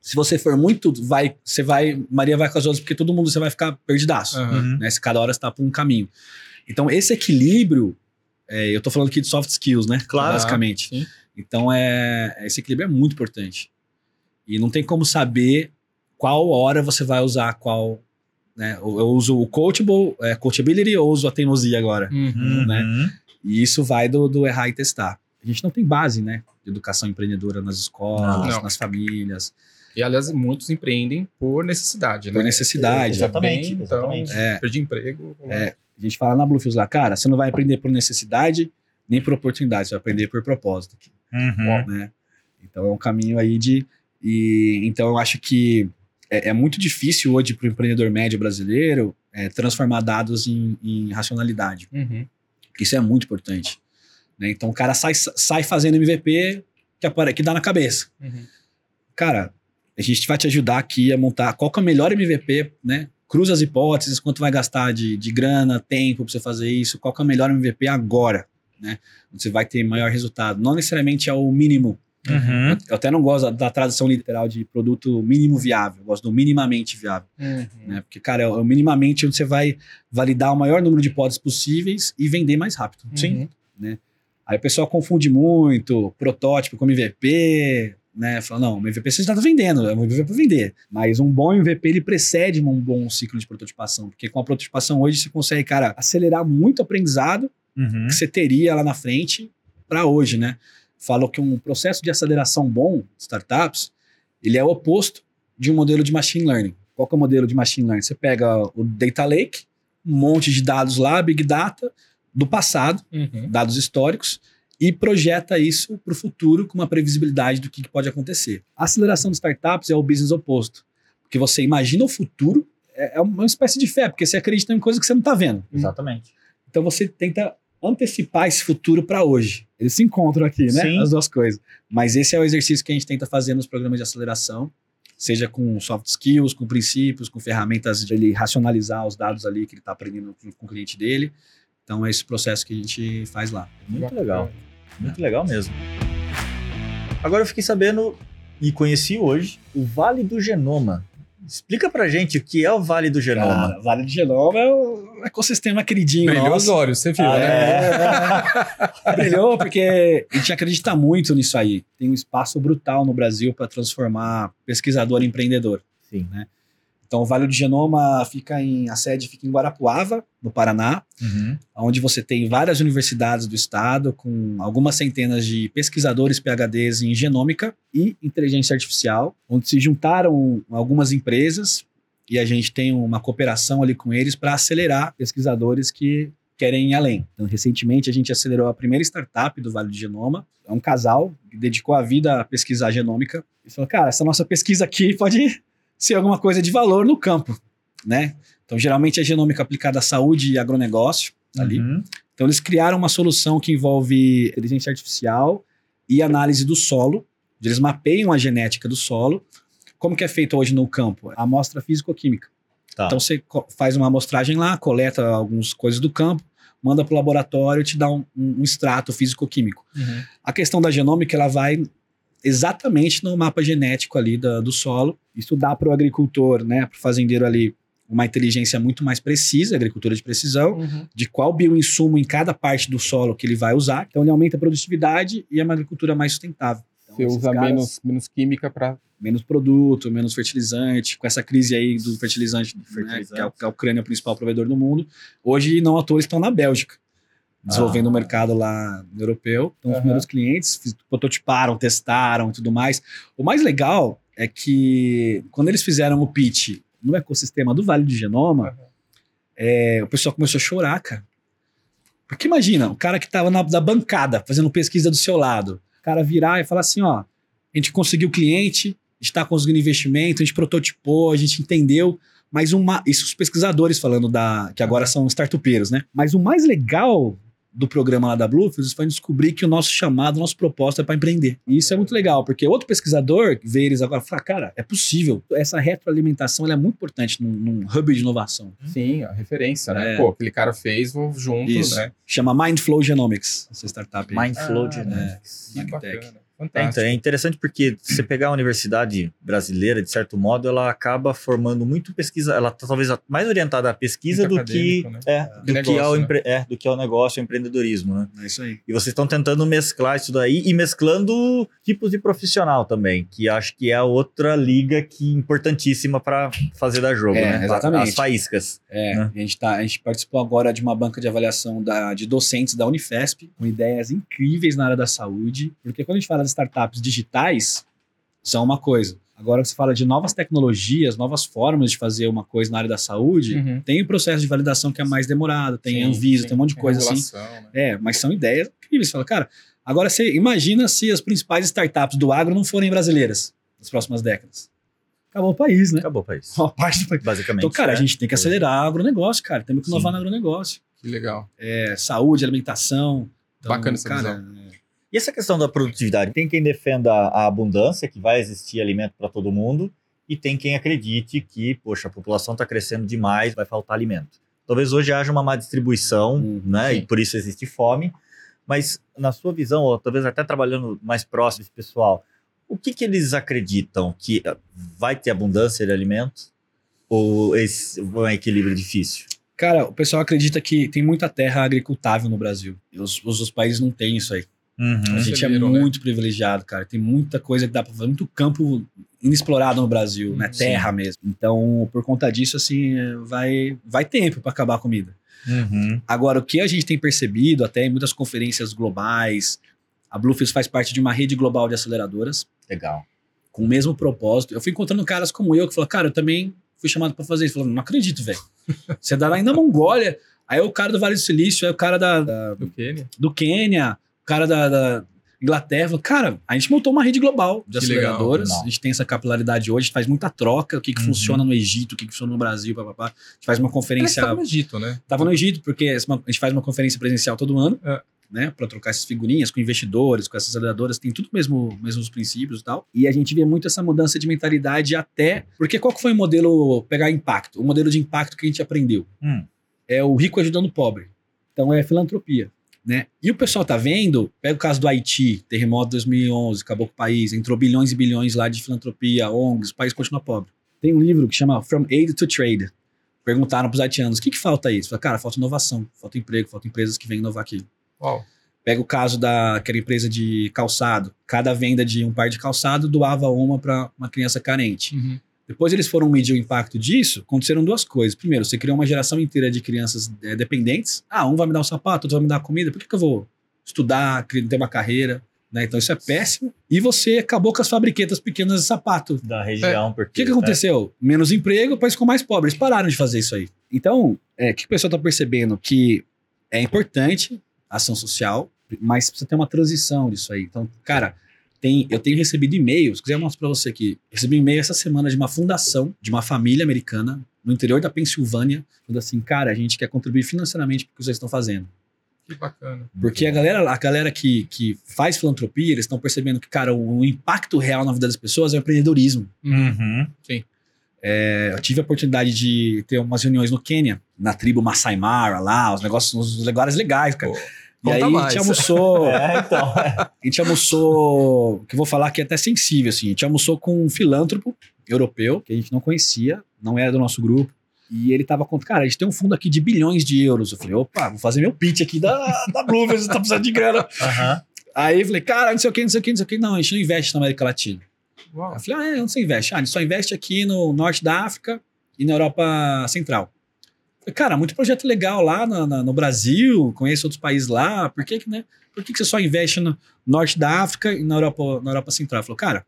Se você for muito, vai, você vai, Maria vai com as outras, porque todo mundo você vai ficar perdidaço. Uhum. né? Se cada hora está por um caminho. Então, esse equilíbrio, é, eu tô falando aqui de soft skills, né? Claro. Basicamente. Sim. Então, é, esse equilíbrio é muito importante. E não tem como saber qual hora você vai usar qual, né? Eu eu uso o coachable, é, coachability ou uso a teimosia agora? Uhum. né? Uhum. E isso vai do, do errar e testar. A gente não tem base, né? De educação empreendedora nas escolas, Não. nas famílias. E, aliás, muitos empreendem por necessidade, né? Por necessidade. Exatamente, Bem, exatamente. Então, É, perdi emprego. é. A gente fala na Bluefields lá, cara, você não vai aprender por necessidade nem por oportunidade, você vai aprender por propósito. Uhum. Né? Então é um caminho aí de. E, então eu acho que é, é muito difícil hoje para o empreendedor médio brasileiro é, transformar dados em, em racionalidade. Uhum. Isso é muito importante. né? Então o cara sai, sai fazendo MVP que, apare- que dá na cabeça. Uhum. Cara, a gente vai te ajudar aqui a montar qual é o melhor MVP, né? Cruza as hipóteses, quanto vai gastar de, de grana, tempo para você fazer isso, qual que é o melhor MVP agora, né? Onde Você vai ter maior resultado. Não necessariamente é o mínimo. Uhum. Eu até não gosto da, da tradução literal de produto mínimo viável, eu gosto do minimamente viável, Uhum. né? Porque, cara, é o minimamente onde você vai validar o maior número de hipóteses possíveis e vender mais rápido. Uhum. Aí o pessoal confunde muito protótipo com MVP. Né? Fala, não, o MVP você já está vendendo, é um MVP para vender. Mas um bom MVP ele precede um bom ciclo de prototipação, porque com a prototipação hoje você consegue, cara, acelerar muito o aprendizado Uhum. que você teria lá na frente para hoje, né? Falo que um processo de aceleração bom startups, ele é o oposto de um modelo de machine learning. Qual é o modelo de machine learning? Você pega o data lake, um monte de dados lá, big data do passado, Uhum. dados históricos, e projeta isso para o futuro com uma previsibilidade do que, que pode acontecer. A aceleração de startups é o business oposto, porque você imagina o futuro, é é uma espécie de fé, porque você acredita em coisas que você não está vendo. Exatamente. Então você tenta antecipar esse futuro para hoje. Eles se encontram aqui, né? Sim. As duas coisas. Mas esse é o exercício que a gente tenta fazer nos programas de aceleração, seja com soft skills, com princípios, com ferramentas de ele racionalizar os dados ali que ele está aprendendo com o cliente dele. Então é esse processo que a gente faz lá. Muito legal. Muito legal mesmo. Agora eu fiquei sabendo e conheci hoje o Vale do Genoma. Explica pra gente o que é o Vale do Genoma. Cara, vale do Genoma é o ecossistema queridinho Brilhou os nosso. olhos, você viu, Ah, né? é. Brilhou porque a gente acredita muito nisso aí. Tem um espaço brutal no Brasil para transformar pesquisador em empreendedor. Sim. Então, o Vale do Genoma fica em. A sede fica em Guarapuava, no Paraná, Uhum. onde você tem várias universidades do estado, com algumas centenas de pesquisadores PHDs em genômica e inteligência artificial, onde se juntaram algumas empresas e a gente tem uma cooperação ali com eles para acelerar pesquisadores que querem ir além. Então, recentemente, a gente acelerou a primeira startup do Vale do Genoma. É um casal que dedicou a vida a pesquisar genômica e falou: cara, essa nossa pesquisa aqui pode ser alguma coisa de valor no campo, né? Então, geralmente é genômica aplicada à saúde e agronegócio ali. Uhum. Então, eles criaram uma solução que envolve inteligência artificial e análise do solo. Eles mapeiam a genética do solo. Como que é feito hoje no campo? A amostra físico-química. Tá. Então, você faz uma amostragem lá, coleta algumas coisas do campo, manda para o laboratório e te dá um, um- um extrato físico-químico. Uhum. A questão da genômica, ela vai exatamente no mapa genético ali da- do solo. Isso dá para o agricultor, né, para o fazendeiro ali, uma inteligência muito mais precisa, agricultura de precisão, Uhum. de qual bioinsumo em cada parte do solo que ele vai usar. Então, ele aumenta a produtividade e é uma agricultura mais sustentável. Então, Você usa caras- menos, menos química para. menos produto, menos fertilizante, com essa crise aí do fertilizante, né, Fertilizante. que, é, o- que a Ucrânia é o principal provedor do mundo. Hoje, não à toa, estão na Bélgica, desenvolvendo o Ah. mercado lá europeu. Então, os Aham. primeiros clientes prototiparam, testaram e tudo mais. O mais legal é que, quando eles fizeram o pitch no ecossistema do Vale do Genoma, é, o pessoal começou a chorar, cara. Porque imagina, o cara que estava na da bancada fazendo pesquisa do seu lado, o cara virar e falar assim, ó, a gente conseguiu cliente, a gente está conseguindo investimento, a gente prototipou, a gente entendeu, mas uma, isso os pesquisadores falando da, que agora são startupeiros, né? Mas o mais legal do programa lá da Bluefields foi descobrir que o nosso chamado, o nosso propósito é para empreender. E isso é muito legal, porque outro pesquisador vê eles agora e fala, cara, é possível. Essa retroalimentação ela é muito importante num, num hub de inovação. Sim, a referência, né? É. Pô, aquele cara fez, vou junto, Isso. né? Chama Mindflow Genomics, essa startup aí. Mindflow Ah, Genetics. Que Magtech. bacana. É, Fantástico. então, é interessante porque se você pegar a universidade brasileira, de certo modo, ela acaba formando muito pesquisa, ela tá talvez mais orientada à pesquisa Muito do que, né? é, De do, que negócio, ao né? é, do que ao negócio, ao empreendedorismo, né? É isso aí. E vocês estão tentando mesclar isso daí e mesclando tipos de profissional também, que acho que é a outra liga que importantíssima para fazer da jogo, É, né? exatamente. As faíscas. É, Né? a, gente tá, a gente participou agora de uma banca de avaliação da, de docentes da Unifesp, com ideias incríveis na área da saúde, porque quando a gente fala de startups digitais, são uma coisa. Agora que você fala de novas tecnologias, novas formas de fazer uma coisa na área da saúde, Uhum. tem o processo de validação que é mais demorado, tem Sim, Anvisa, sim. tem um monte de coisa assim. Né? É, mas são ideias incríveis. Você fala, cara, agora você imagina se as principais startups do agro não forem brasileiras nas próximas décadas. Acabou o país, né? Acabou o país. Uma parte do país. Basicamente. Então, cara, a é. gente tem que acelerar o agronegócio, cara. Temos que inovar Sim. no agronegócio. Que legal. É, saúde, alimentação. Então, Bacana essa cara, E essa questão da produtividade? Tem quem defenda a abundância, que vai existir alimento para todo mundo, e tem quem acredite que, poxa, a população está crescendo demais, vai faltar alimento. Talvez hoje haja uma má distribuição, Uhum, né? sim. E por isso existe fome. Mas, na sua visão, ou talvez até trabalhando mais próximo desse pessoal, o que, que eles acreditam? Que eh, vai ter abundância de alimento? Ou esse é um equilíbrio difícil? Cara, o pessoal acredita que tem muita terra agricultável no Brasil. Os, os, os países não têm isso aí. Uhum. A gente é né? muito privilegiado, cara. Tem muita coisa que dá pra fazer, muito campo inexplorado no Brasil, né? Sim. Terra mesmo. Então, por conta disso, assim, vai, vai tempo pra acabar a comida. Uhum. Agora, o que a gente tem percebido, até em muitas conferências globais, a Bluefields faz parte de uma rede global de aceleradoras, Legal. com o mesmo propósito. Eu fui encontrando caras como eu, que falaram, cara, eu também fui chamado pra fazer isso. Falando, não acredito, velho. Você dá lá ainda na Mongólia, aí é o cara do Vale do Silício, aí é o cara da, da- Do Quênia. do Quênia, cara da, da Inglaterra. Falou, cara, a gente montou uma rede global de Que aceleradoras. legal. a gente tem essa capilaridade hoje, a gente faz muita troca, o que, que Uhum. funciona no Egito, o que, que funciona no Brasil, papapá. A gente faz uma conferência. estava no Egito, né? Tava no Egito, porque a gente faz uma conferência presencial todo ano, É. né? Pra trocar essas figurinhas com investidores, com essas aceleradoras, tem tudo mesmo, mesmos princípios e tal. E a gente vê muito essa mudança de mentalidade até. Porque qual que foi o modelo pegar impacto? O modelo de impacto que a gente aprendeu Hum. é o rico ajudando o pobre. Então é filantropia. Né? E o pessoal tá vendo, pega o caso do Haiti, terremoto 2011, acabou com o país, entrou bilhões e bilhões lá de filantropia, ONGs, o país continua pobre. Tem um livro que chama From Aid to Trade. Perguntaram pros haitianos, o que que falta aí? Falaram, cara, falta inovação, falta emprego, falta empresas que vêm inovar aqui. Uau. Pega o caso daquela empresa de calçado. Cada venda de um par de calçado doava uma para uma criança carente. Uhum. Depois eles foram medir o impacto disso, aconteceram duas coisas. Primeiro, você criou uma geração inteira de crianças eh, dependentes. Ah, um vai me dar um sapato, outro vai me dar comida. Por que, que eu vou estudar, ter uma carreira? Né? Então isso é péssimo. E você acabou com as fabriquetas pequenas de sapato. Da região, porque. O que, que aconteceu? Menos emprego, o país ficou mais pobre. Eles pararam de fazer isso aí. Então, é, o que o pessoal está percebendo? Que é importante a ação social, mas precisa ter uma transição disso aí. Então, cara, tem, eu tenho recebido e-mails, se quiser eu mostro para você aqui. Recebi um e-mail essa semana de uma fundação, de uma família americana, no interior da Pensilvânia, falando assim, cara, a gente quer contribuir financeiramente para o que vocês estão fazendo. Que bacana. Porque a galera, a galera que, que faz filantropia, eles estão percebendo que, cara, o, o impacto real na vida das pessoas é o empreendedorismo. Uhum. É, eu tive a oportunidade de ter umas reuniões no Quênia, na tribo Masai Mara lá, os negócios, os lugares legais, cara. Pô, e conta aí a mais. gente almoçou, É, então. a gente almoçou, que eu vou falar que é até sensível, assim, a gente almoçou com um filântropo europeu, que a gente não conhecia, não era do nosso grupo, e ele tava contando, cara, a gente tem um fundo aqui de bilhões de euros. Eu falei, opa, vou fazer meu pitch aqui da, da Bluefields, tá precisando de grana. Aham. Aí eu falei, cara, não sei o que, não sei o que, não sei o que, não, a gente não investe na América Latina. Uau. Eu falei, ah, é, onde você investe? Ah, a gente só investe aqui no norte da África e na Europa Central. Cara, muito projeto legal lá na- na- no Brasil, conheço outros países lá, por que, né? Por que, que você só investe no norte da África e na Europa, na Europa Central? Falou, cara,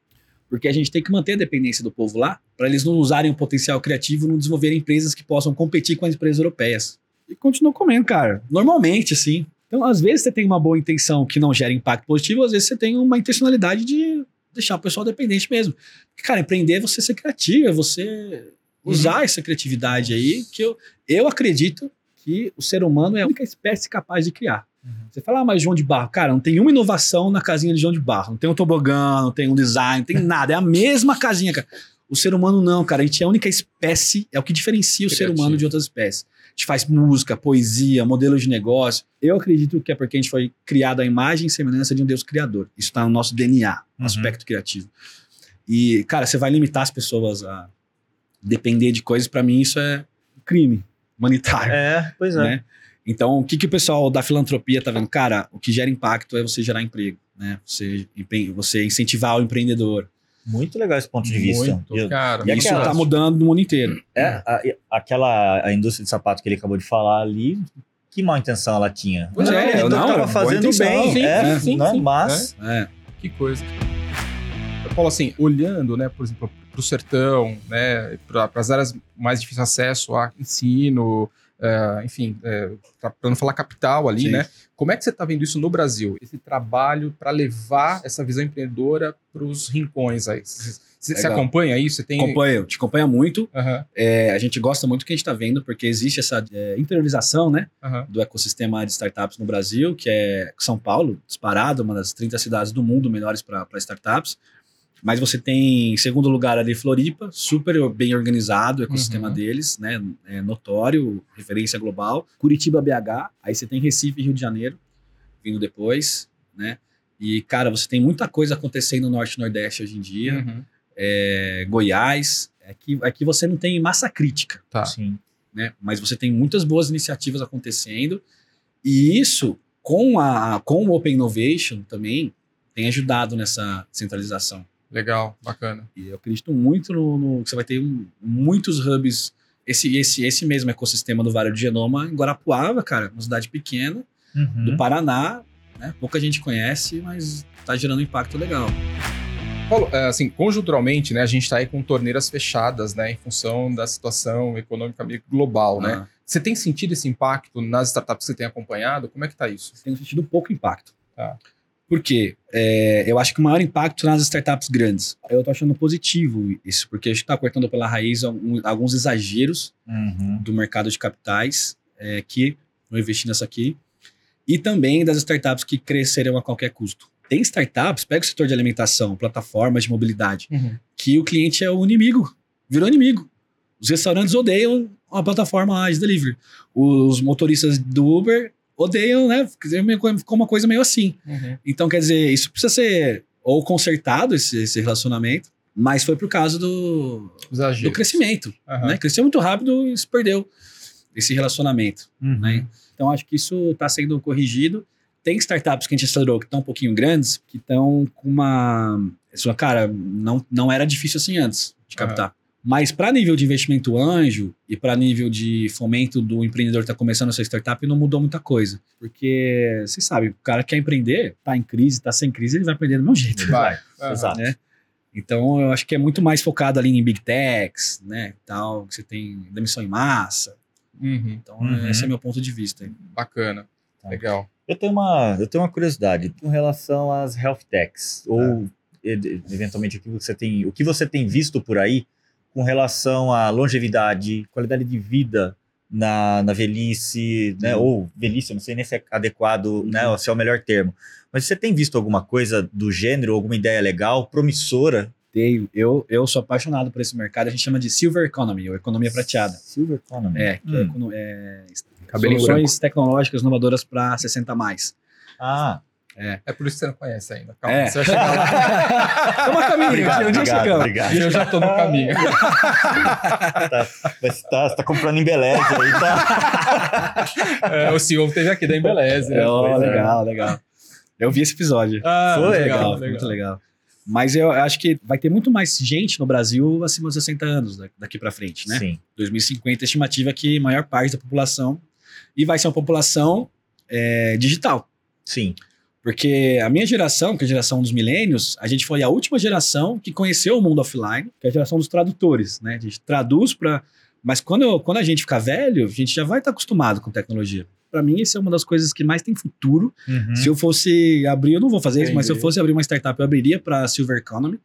porque a gente tem que manter a dependência do povo lá, para eles não usarem o potencial criativo, não desenvolverem empresas que possam competir com as empresas europeias. E continuou comendo, cara. Normalmente, assim. Então, às vezes você tem uma boa intenção que não gera impacto positivo, às vezes você tem uma intencionalidade de deixar o pessoal dependente mesmo. Cara, empreender é você ser criativo, é você usar essa criatividade aí, que eu, eu acredito que o ser humano é a única espécie capaz de criar. Você fala, ah, mas João de Barro, cara, não tem uma inovação na casinha de João de Barro. Não tem um tobogã, não tem um design, não tem nada. É a mesma casinha, cara. O ser humano não, cara. A gente é a única espécie, é o que diferencia o ser Criativo. humano de outras espécies. A gente faz música, poesia, modelo de negócio. Eu acredito que é porque a gente foi criado à imagem e semelhança de um Deus criador. Isso está no nosso DNA, no Uhum. aspecto criativo. E, cara, você vai limitar as pessoas a depender de coisas, pra mim isso é crime humanitário É, pois é. né? Então, o que, que o pessoal da filantropia tá vendo? Cara, o que gera impacto é você gerar emprego, né? Você, você incentivar o empreendedor. Muito legal esse ponto de vista. Muito, Eu- cara. E E isso aquela- tá mudando no mundo inteiro. É, a- aquela a indústria de sapato que ele acabou de falar ali, que má intenção ela tinha. Pois é, ele não, tava era boa fazendo intenção. bem, Sim, é, sim, sim, né? sim. mas É. Que coisa. Paulo, assim, olhando, né, por exemplo, para o sertão, né, para as áreas mais difíceis de acesso a ensino, eh, enfim, para não falar capital ali, Sim. né? Como é que você está vendo isso no Brasil? Esse trabalho para levar essa visão empreendedora para os rincões aí. Você acompanha isso? Você tem. Acompanho, te acompanha muito. Aham, É, a gente gosta muito do que a gente está vendo, porque existe essa é, interiorização, né? aham. Do ecossistema de startups no Brasil, que é São Paulo, disparado, uma das 30 cidades do mundo melhores para startups. Mas você tem, em segundo lugar, ali Floripa, super bem organizado o ecossistema Uhum. deles, né? É notório, referência global. Curitiba, BH, aí você tem Recife e Rio de Janeiro, vindo depois, né? E, cara, você tem muita coisa acontecendo no Norte e Nordeste hoje em dia. Uhum. É, Goiás, aqui, aqui você não tem massa crítica Tá. sim. né? Mas você tem muitas boas iniciativas acontecendo e isso com, a, com o Open Innovation também, tem ajudado nessa centralização. Legal, bacana. E eu acredito muito no, no que você vai ter um- muitos hubs. Esse, esse, esse mesmo ecossistema do Vale do Genoma em Guarapuava, cara, uma cidade pequena, Uhum. do Paraná, né? Pouca gente conhece, mas tá gerando um impacto legal. Paulo, é, assim, conjunturalmente, né, a gente está aí com torneiras fechadas, né, em função da situação econômica global, né? Ah, Você tem sentido esse impacto nas startups que você tem acompanhado? Como é que tá isso? tem sentido pouco impacto. Tá. Por quê? É, eu acho que o maior impacto nas startups grandes. Eu tô achando positivo isso, porque a gente tá cortando pela raiz alguns exageros Uhum. do mercado de capitais é, que vão investir nessa aqui e também das startups que crescerão a qualquer custo. Tem startups, pega o setor de alimentação, plataformas de mobilidade, que o cliente é o inimigo, virou inimigo. Os restaurantes odeiam a plataforma de delivery. Os motoristas do Uber odeiam, né? Ficou uma coisa meio assim. Então, quer dizer, isso precisa ser ou consertado, esse, esse relacionamento, mas foi por causa do, do crescimento. Aham. Né? Cresceu muito rápido e se perdeu esse relacionamento. Uhum. Né? Então, acho que isso está sendo corrigido. Tem startups que a gente acelerou que estão um pouquinho grandes, que estão com uma. Cara, não, não era difícil assim antes de captar. Mas para nível de investimento anjo e para nível de fomento do empreendedor que está começando a sua startup, não mudou muita coisa. Porque, vocês sabem, o cara quer empreender, tá em crise, tá sem crise, ele vai perder do mesmo jeito. Vai. Exato. né? Então, eu acho que é muito mais focado ali em big techs, né? Tal, que você tem demissão em massa. Uhum. Então, Uhum. esse é meu ponto de vista. Bacana. Tá. Legal. Eu tenho uma, eu tenho uma curiosidade com relação às health techs ou e- eventualmente o que você tem, o que você tem visto por aí com relação à longevidade, qualidade de vida na, na velhice, né? Uhum. Ou velhice, eu não sei nem se é adequado, né? Ou se é o melhor termo. Mas você tem visto alguma coisa do gênero, alguma ideia legal, promissora? Tenho. Eu, eu sou apaixonado por esse mercado. A gente chama de Silver Economy, ou economia prateada. Silver Economy. É, é, Hum. é Cabelinho soluções tecnológicas inovadoras para 60 a mais. Ah, É por isso que você não conhece ainda. Calma, É. você vai chegar lá. Estamos a caminho, obrigado, onde obrigado, chegamos? obrigado. eu já tô no caminho. Tá, mas tá, você tá comprando em Beleza aí, tá? É, o CEO teve aqui da Embeleze. né? É, é. legal, legal. Eu vi esse episódio. Ah, Foi legal, legal, foi legal. muito legal. Mas eu acho que vai ter muito mais gente no Brasil acima dos 60 anos da- daqui para frente, né? Sim. 2050, a estimativa é que a maior parte da população e vai ser uma população é, digital. Sim. Porque a minha geração, que é a geração dos milênios, a gente foi a última geração que conheceu o mundo offline, que é a geração dos tradutores, né? A gente traduz para. Mas quando, quando a gente ficar velho, a gente já vai estar acostumado com tecnologia. Para mim, isso é uma das coisas que mais tem futuro. Uhum. Se eu fosse abrir, eu não vou fazer isso, mas se eu Entendi. fosse abrir uma startup, eu abriria para Silver Economy,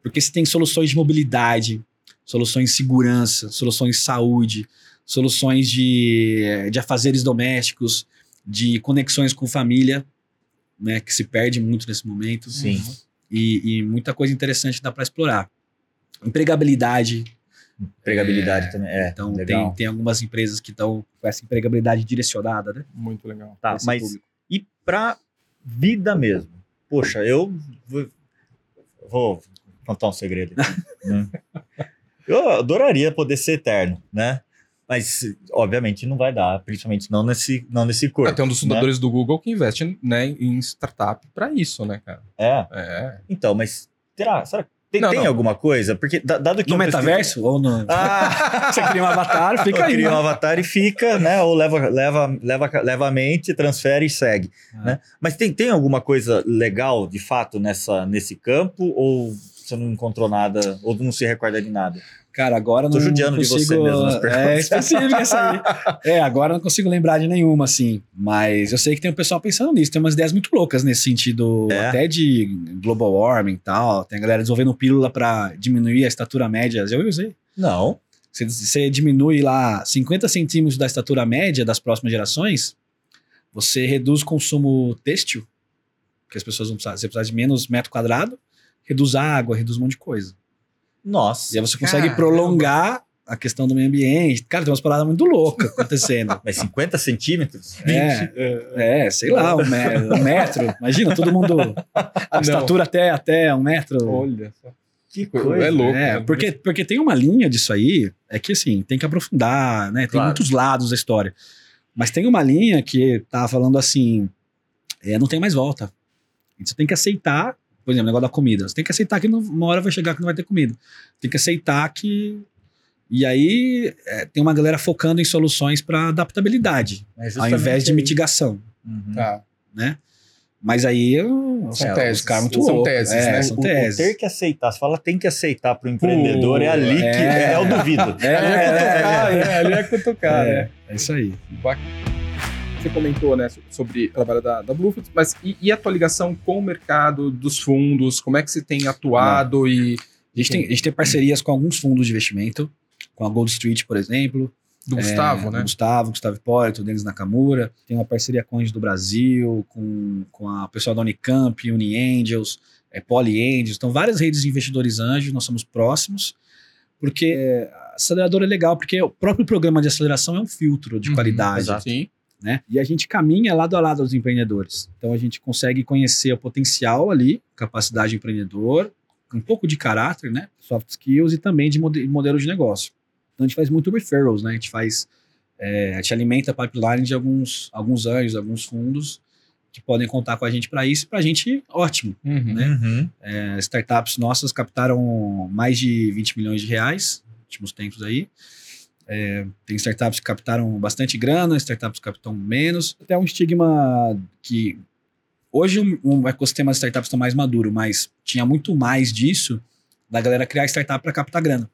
porque você tem soluções de mobilidade, soluções de segurança, soluções de saúde, soluções de, de afazeres domésticos, de conexões com família, né, que se perde muito nesse momento, Sim. e, e muita coisa interessante dá para explorar. Empregabilidade, Empregabilidade também. É, então legal. tem, tem algumas empresas que estão com essa empregabilidade direcionada, né? Muito legal. Tá, mas público. e pra vida mesmo? Poxa, eu vou, vou contar um segredo aqui. né? Eu adoraria poder ser eterno, né? Mas, obviamente, não vai dar, principalmente não nesse, não nesse corpo. Tem um dos fundadores do Google que investe né, em startup pra isso, né, cara? É, É. então, mas será, será que tem, Não, tem não. alguma coisa? Porque, da- dado que No metaverso ou no... Ah, Você cria um avatar, fica aí. cria né? um avatar e fica, né? Ou leva, leva, leva, leva a mente, transfere e segue. Ah. Né? Mas tem, tem alguma coisa legal, de fato, nessa, nesse campo? Ou você não encontrou nada? Ou não se recorda de nada? Cara, agora Tô não judiando de consigo... você mesmo nas perguntas. É específico essa aí. É, agora não consigo lembrar de nenhuma, assim. Mas eu sei que tem um pessoal pensando nisso. Tem umas ideias muito loucas nesse sentido, É. até de global warming e tal. Tem a galera desenvolvendo pílula para diminuir a estatura média. Eu usei. Não. Você, você diminui lá 50 centímetros da estatura média das próximas gerações, você reduz o consumo têxtil, que as pessoas vão precisar. Você precisa de menos metro quadrado, reduz a água, reduz um monte de coisa. Nossa. E aí você consegue Caramba. prolongar a questão do meio ambiente. Cara, tem umas paradas muito loucas acontecendo. Mas 50 centímetros? É, é, sei lá, um, me- um metro. Imagina, todo mundo. A Não. estatura até, até um metro. Olha só. Que É louco. É, né? porque, porque tem uma linha disso aí, é que assim, tem que aprofundar, né? Tem Claro. muitos lados da história. Mas tem uma linha que tá falando assim: é, não tem mais volta. Você tem que aceitar, por exemplo, o negócio da comida. Você tem que aceitar que não- uma hora vai chegar que não vai ter comida. Tem que aceitar que. E aí é, tem uma galera focando em soluções para adaptabilidade, É ao invés de aí. mitigação, Uhum. Tá. né? Mas aí eu- São é, teses. os caras muito São loucos. teses, é, né? São O- o teses. ter que aceitar, você fala tem que aceitar para o empreendedor, é ali que é. é, o duvido. É, Ali é cutucar, né? Ali é cutucar, é, né? é isso aí. Você comentou, né, so- sobre o trabalho da, da Bluefield, mas e, e a tua ligação com o mercado dos fundos? Como é que você tem atuado e A gente, tem, a gente tem parcerias com alguns fundos de investimento, com a Gold Street, por exemplo. do Gustavo, É, né? Gustavo, Gustavo Hipólito, Denis Nakamura. Tem uma parceria com a Anjos do Brasil, com, com a pessoal da Unicamp, UniAngels, é, Polyangels. Então, várias redes de investidores anjos, nós somos próximos, porque é, a aceleradora é legal, porque o próprio programa de aceleração é um filtro de Uhum, qualidade. exato. Sim. Né? E a gente caminha lado a lado dos empreendedores. Então a gente consegue conhecer o potencial ali, capacidade de empreendedor, um pouco de caráter, né? Soft skills e também de mode- modelo de negócio. Então a gente faz muito referrals, né? A gente faz, é, a gente alimenta a pipeline de alguns, alguns anjos, alguns fundos que podem contar com a gente para isso. Para a gente, ótimo. Uhum. Né? Uhum. É, startups nossas captaram mais de 20 milhões de reais nos últimos tempos aí. É, tem startups que captaram bastante grana, startups que captam menos. Até um estigma que hoje um, um ecossistema de startups está mais maduro, mas tinha muito mais disso da galera criar startup para captar grana.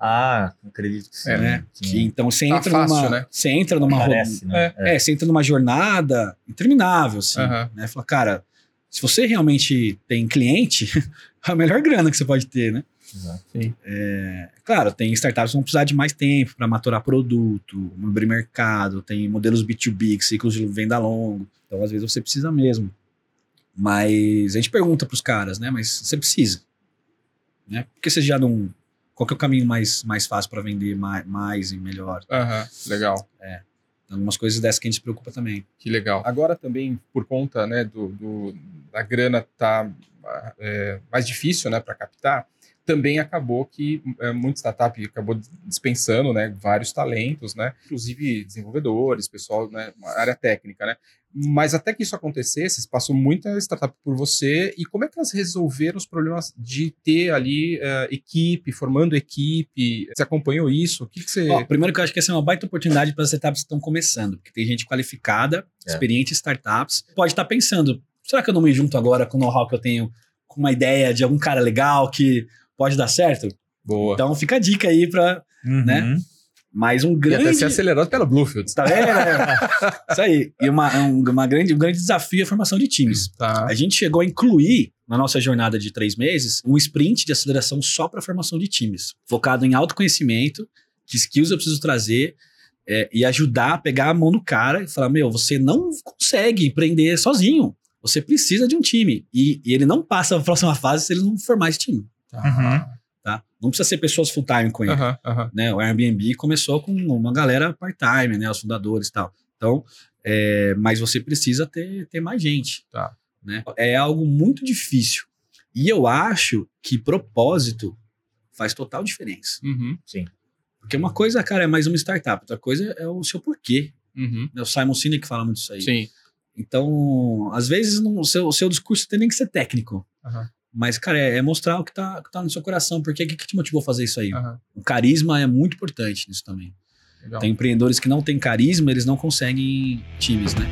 Ah, acredito que sim. É, né? sim. Que, então você Tá entra fácil, numa, né? você entra numa Parece, né? é, você entra numa jornada interminável, assim. Aham. Né? Fala, cara, se você realmente tem cliente, é a melhor grana que você pode ter, né? Exato. É, claro, tem startups que vão precisar de mais tempo para maturar produto, abrir mercado, tem modelos B2B, ciclos de venda longo. Então, às vezes, você precisa mesmo. Mas a gente pergunta para os caras, né? Mas você precisa. Né? Por que você já não. Qual que é o caminho mais, mais fácil para vender mais, mais e melhor? Aham. Legal. Algumas coisas dessas que a gente se preocupa também. Que legal. Agora também, por conta né, do, do- da grana tá é, mais difícil né, para captar, também acabou que é, muita startup acabou dispensando né, vários talentos, né, inclusive desenvolvedores, pessoal, né, área técnica. Né? Mas até que isso acontecesse, passou muita startup por você. E como é que elas resolveram os problemas de ter ali é, equipe, formando equipe? Você acompanhou isso? O que, que você. Ó, primeiro que eu acho que essa é uma baita oportunidade para as startups que estão começando, porque tem gente qualificada, É. experiente em startups, pode estar pensando, será que eu não me junto agora com o know-how que eu tenho, com uma ideia de algum cara legal que pode dar certo? Boa. Então fica a dica aí para Né? Uhum. mais um e até grande... ser acelerado pela Bluefield. Tá vendo? Isso aí. E uma, um, uma grande, um grande desafio é a formação de times. Tá. A gente chegou a incluir na nossa jornada de três meses um sprint de aceleração só para formação de times, focado em autoconhecimento, que skills eu preciso trazer é, e ajudar a pegar a mão no cara e falar: meu, você não consegue empreender sozinho. Você precisa de um time. E, e ele não passa para a próxima fase se ele não formar esse time. Tá. Tá? Não precisa ser pessoas full-time com ele Aham, aham. né? O Airbnb começou com uma galera part-time, né? Os fundadores e tal. Então, é, mas você precisa ter, ter mais gente. Tá. Né? É algo muito difícil. E eu acho que propósito faz total diferença. Uhum, Porque uma coisa, cara, é mais uma startup, outra coisa é o seu porquê. uhum. É o Simon Sinek fala muito isso aí. Sim. Então, às vezes, o seu, o seu discurso tem nem que ser técnico. Mas, cara, é, é mostrar o que tá, que tá no seu coração. Por quê? O que, que te motivou a fazer isso aí? aham. O carisma é muito importante nisso também. Legal. Tem empreendedores que não têm carisma, eles não conseguem times, né?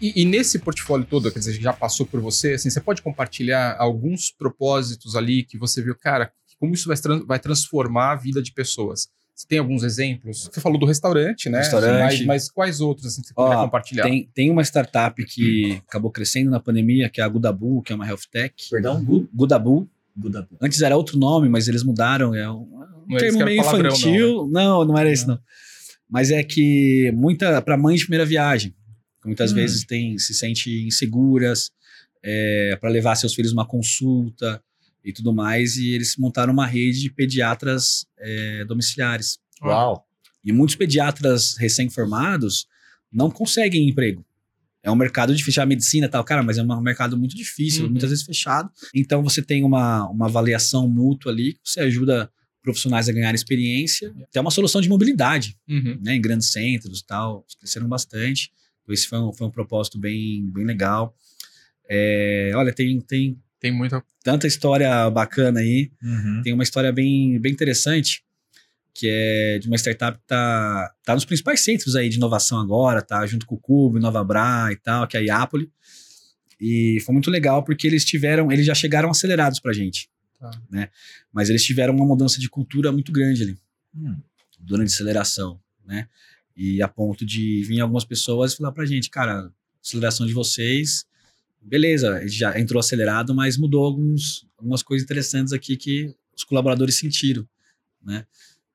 E, e nesse portfólio todo, quer dizer, que já passou por você, assim, você pode compartilhar alguns propósitos ali que você viu, cara, como isso vai, tran- vai transformar a vida de pessoas? Você tem alguns exemplos? Você falou do restaurante, né? Restaurante. Mas, mas quais outros assim, que você Ó, puder compartilhar? Tem, tem uma startup que acabou crescendo na pandemia, que é a Gudabu, que é uma health tech. Perdão? Gu- Gudabu. Buda. Antes era outro nome, mas eles mudaram. É um, um Não é esse termo meio palavrão, infantil. Não, não, era esse, não. Mas é que muita para mães de primeira viagem, que muitas Hum. vezes tem, se sente inseguras para levar seus filhos uma consulta e tudo mais, e eles montaram uma rede de pediatras é, domiciliares. Uau. E muitos pediatras recém-formados não conseguem emprego. É um mercado difícil, a medicina e tal, cara, mas é um mercado muito difícil, Uhum. muitas vezes fechado. Então você tem uma, uma avaliação mútua ali, que você ajuda profissionais a ganhar experiência. Tem uma solução de mobilidade, Uhum. né, em grandes centros e tal, cresceram bastante. Então, esse foi um, foi um propósito bem, bem legal. É, olha, tem, tem Tem muita. tanta história bacana aí. Uhum. Tem uma história bem, bem interessante, que é de uma startup que tá, tá nos principais centros aí de inovação agora, tá junto com o Cubo, Nova Bra e tal, que é a Iapoli. E foi muito legal porque eles tiveram, eles já chegaram acelerados pra gente, Tá. né? Mas eles tiveram uma mudança de cultura muito grande ali, Hum. durante a aceleração, né? E a ponto de vir algumas pessoas falar pra gente, cara, aceleração de vocês, beleza, ele já entrou acelerado, mas mudou alguns, algumas coisas interessantes aqui que os colaboradores sentiram, né?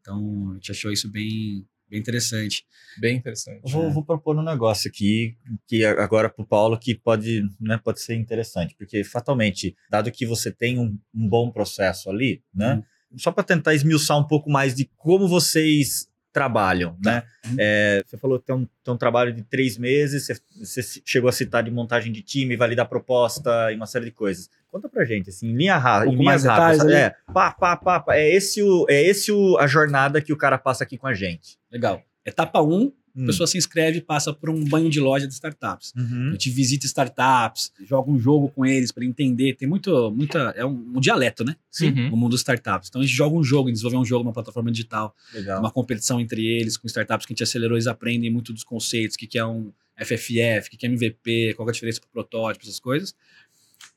Então, a gente achou isso bem, bem interessante. Bem interessante. Eu vou, vou propor um negócio aqui, que agora para o Paulo, que pode, né, pode ser interessante, porque fatalmente, dado que você tem um, um bom processo ali, né, só para tentar esmiuçar um pouco mais de como vocês trabalham, né? Uhum. É, você falou que tem um, tem um trabalho de três meses, você, você chegou a citar de montagem de time, validar proposta e uma série de coisas. Conta pra gente, assim, em linha rápida, Um em linhas rápidas. detalhes É, pá, pá, pá, pá, é esse, o, é esse o, a jornada que o cara passa aqui com a gente. Legal. Etapa 1, um, Hum. a pessoa se inscreve e passa por um banho de loja de startups. Uhum. A gente visita startups, joga um jogo com eles para entender. Tem muito, muita. É um, um dialeto, né? Sim. No mundo dos startups. Então a gente joga um jogo, desenvolve um jogo numa plataforma digital, Legal. uma competição entre eles, com startups que a gente acelerou, eles aprendem muito dos conceitos, o que, que é um FFF, o que, que é MVP, qual que é a diferença para protótipo, essas coisas.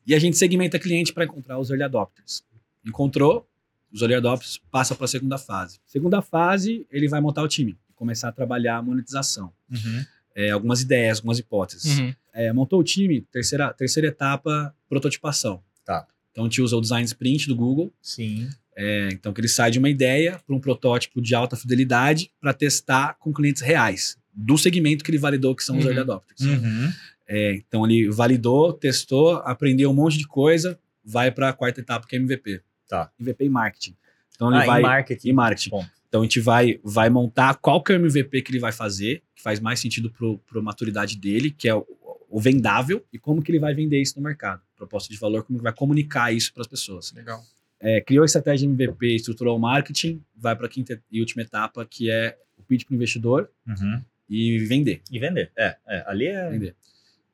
E a gente segmenta cliente para encontrar os early adopters. Encontrou, os early adopters passa para a segunda fase. Segunda fase, ele vai montar o time, começar a trabalhar a monetização. Uhum. É, algumas ideias, algumas hipóteses. Uhum. É, montou o time, terceira, terceira etapa, prototipação. Tá. Então a gente usa o design sprint do Google. Sim. É, então que ele sai de uma ideia para um protótipo de alta fidelidade para testar com clientes reais, do segmento que ele validou, que são os Uhum. early adopters. Uhum. É, então ele validou, testou, aprendeu um monte de coisa, vai para a quarta etapa, que é MVP. Tá. MVP e marketing. Então ele Ah, vai em marketing. em marketing. Bom, Então a gente vai, vai montar qual que é o MVP que ele vai fazer, que faz mais sentido para a maturidade dele, que é o, o vendável, e como que ele vai vender isso no mercado. Proposta de valor, como ele vai comunicar isso para as pessoas. Legal. É, criou a estratégia de MVP, estruturou o marketing, vai para a quinta e última etapa, que é o pitch para o investidor uhum. e vender. E vender. É, é, ali é. vender.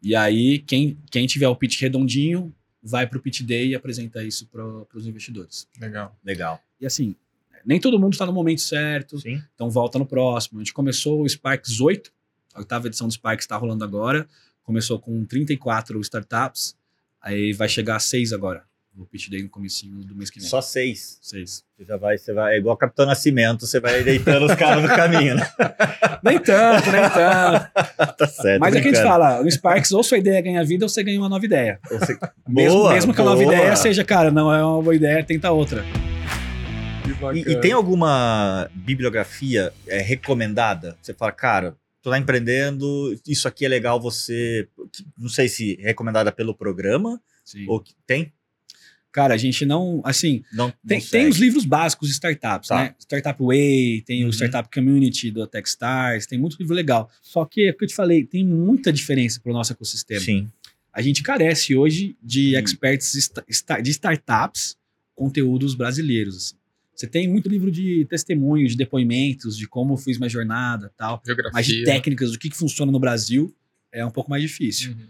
E aí, quem, quem tiver o pitch redondinho, vai para o pitch day e apresenta isso para os investidores. Legal. Legal. E assim, nem todo mundo está no momento certo, Sim. Então volta no próximo. A gente começou o Sparks 8, a oitava edição do Sparks está rolando agora. Começou com 34 startups, aí vai chegar a 6 agora. O pitch day no comecinho do mês que vem. Só seis. 6. Você já vai, você vai, é igual Capitão Nascimento, você vai deitando os caras no caminho, né? Nem tanto, nem tanto. tá certo. Mas é que a gente fala, no Sparks ou sua ideia ganha vida ou você ganha uma nova ideia. Você- mesmo, Boa, mesmo que a nova boa. ideia seja, cara, não é uma boa ideia, tenta outra. E, e tem alguma bibliografia é, recomendada? Você fala, cara, tô lá empreendendo, isso aqui é legal você. Não sei se recomendada pelo programa Sim. ou que tem. Cara, a gente não, assim, Não, Tem, não tem segue. os livros básicos de startups, Tá. né? Startup Way, tem Uhum. o Startup Community do Techstars, tem muito livro legal. Só que, é o que eu te falei, tem muita diferença para o nosso ecossistema. Sim. A gente carece hoje de experts de startups, conteúdos brasileiros. Você tem muito livro de testemunho, de depoimentos, de como fiz minha jornada tal. Geografia. Mas de técnicas, do que, que funciona no Brasil, é um pouco mais difícil. Uhum.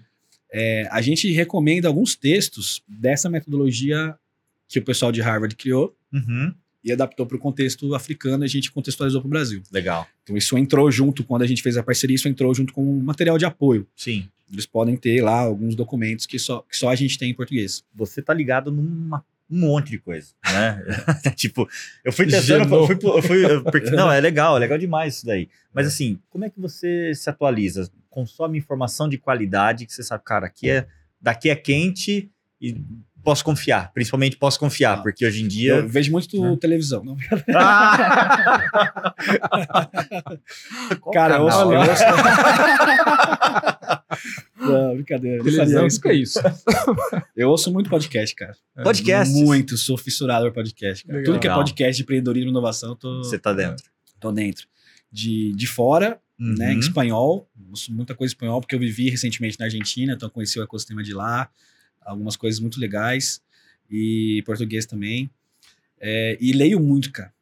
É, a gente recomenda alguns textos dessa metodologia que o pessoal de Harvard criou, Uhum. e adaptou para o contexto africano e a gente contextualizou para o Brasil. Legal. Então isso entrou junto, quando a gente fez a parceria, isso entrou junto com um material de apoio. Sim. Eles podem ter lá alguns documentos que só, que só a gente tem em português. Você tá ligado numa um monte de coisa, né? tipo, eu fui testando, eu fui, eu fui- eu- porque, não, é legal, é legal demais isso daí. Mas assim, como é que você se atualiza? Consome informação de qualidade que você sabe, cara, aqui é, daqui é quente e posso confiar, principalmente posso confiar, Ah. porque hoje em Eu dia... vejo muito né? televisão. Não, Ah! Cara, eu ouço, canal? eu ouço... Não, brincadeira. Televisão, faria isso que é isso. Eu ouço muito podcast, cara. Podcast? Muito, sou fissurado por podcast. cara. Legal. Tudo que é podcast de empreendedorismo e inovação, eu tô, Você tá dentro. tô dentro. De, de fora, né, em Uhum. espanhol. Ouço muita coisa em espanhol, porque eu vivi recentemente na Argentina, então conheci o ecossistema de lá. Algumas coisas muito legais. E português também. É, e leio muito, cara.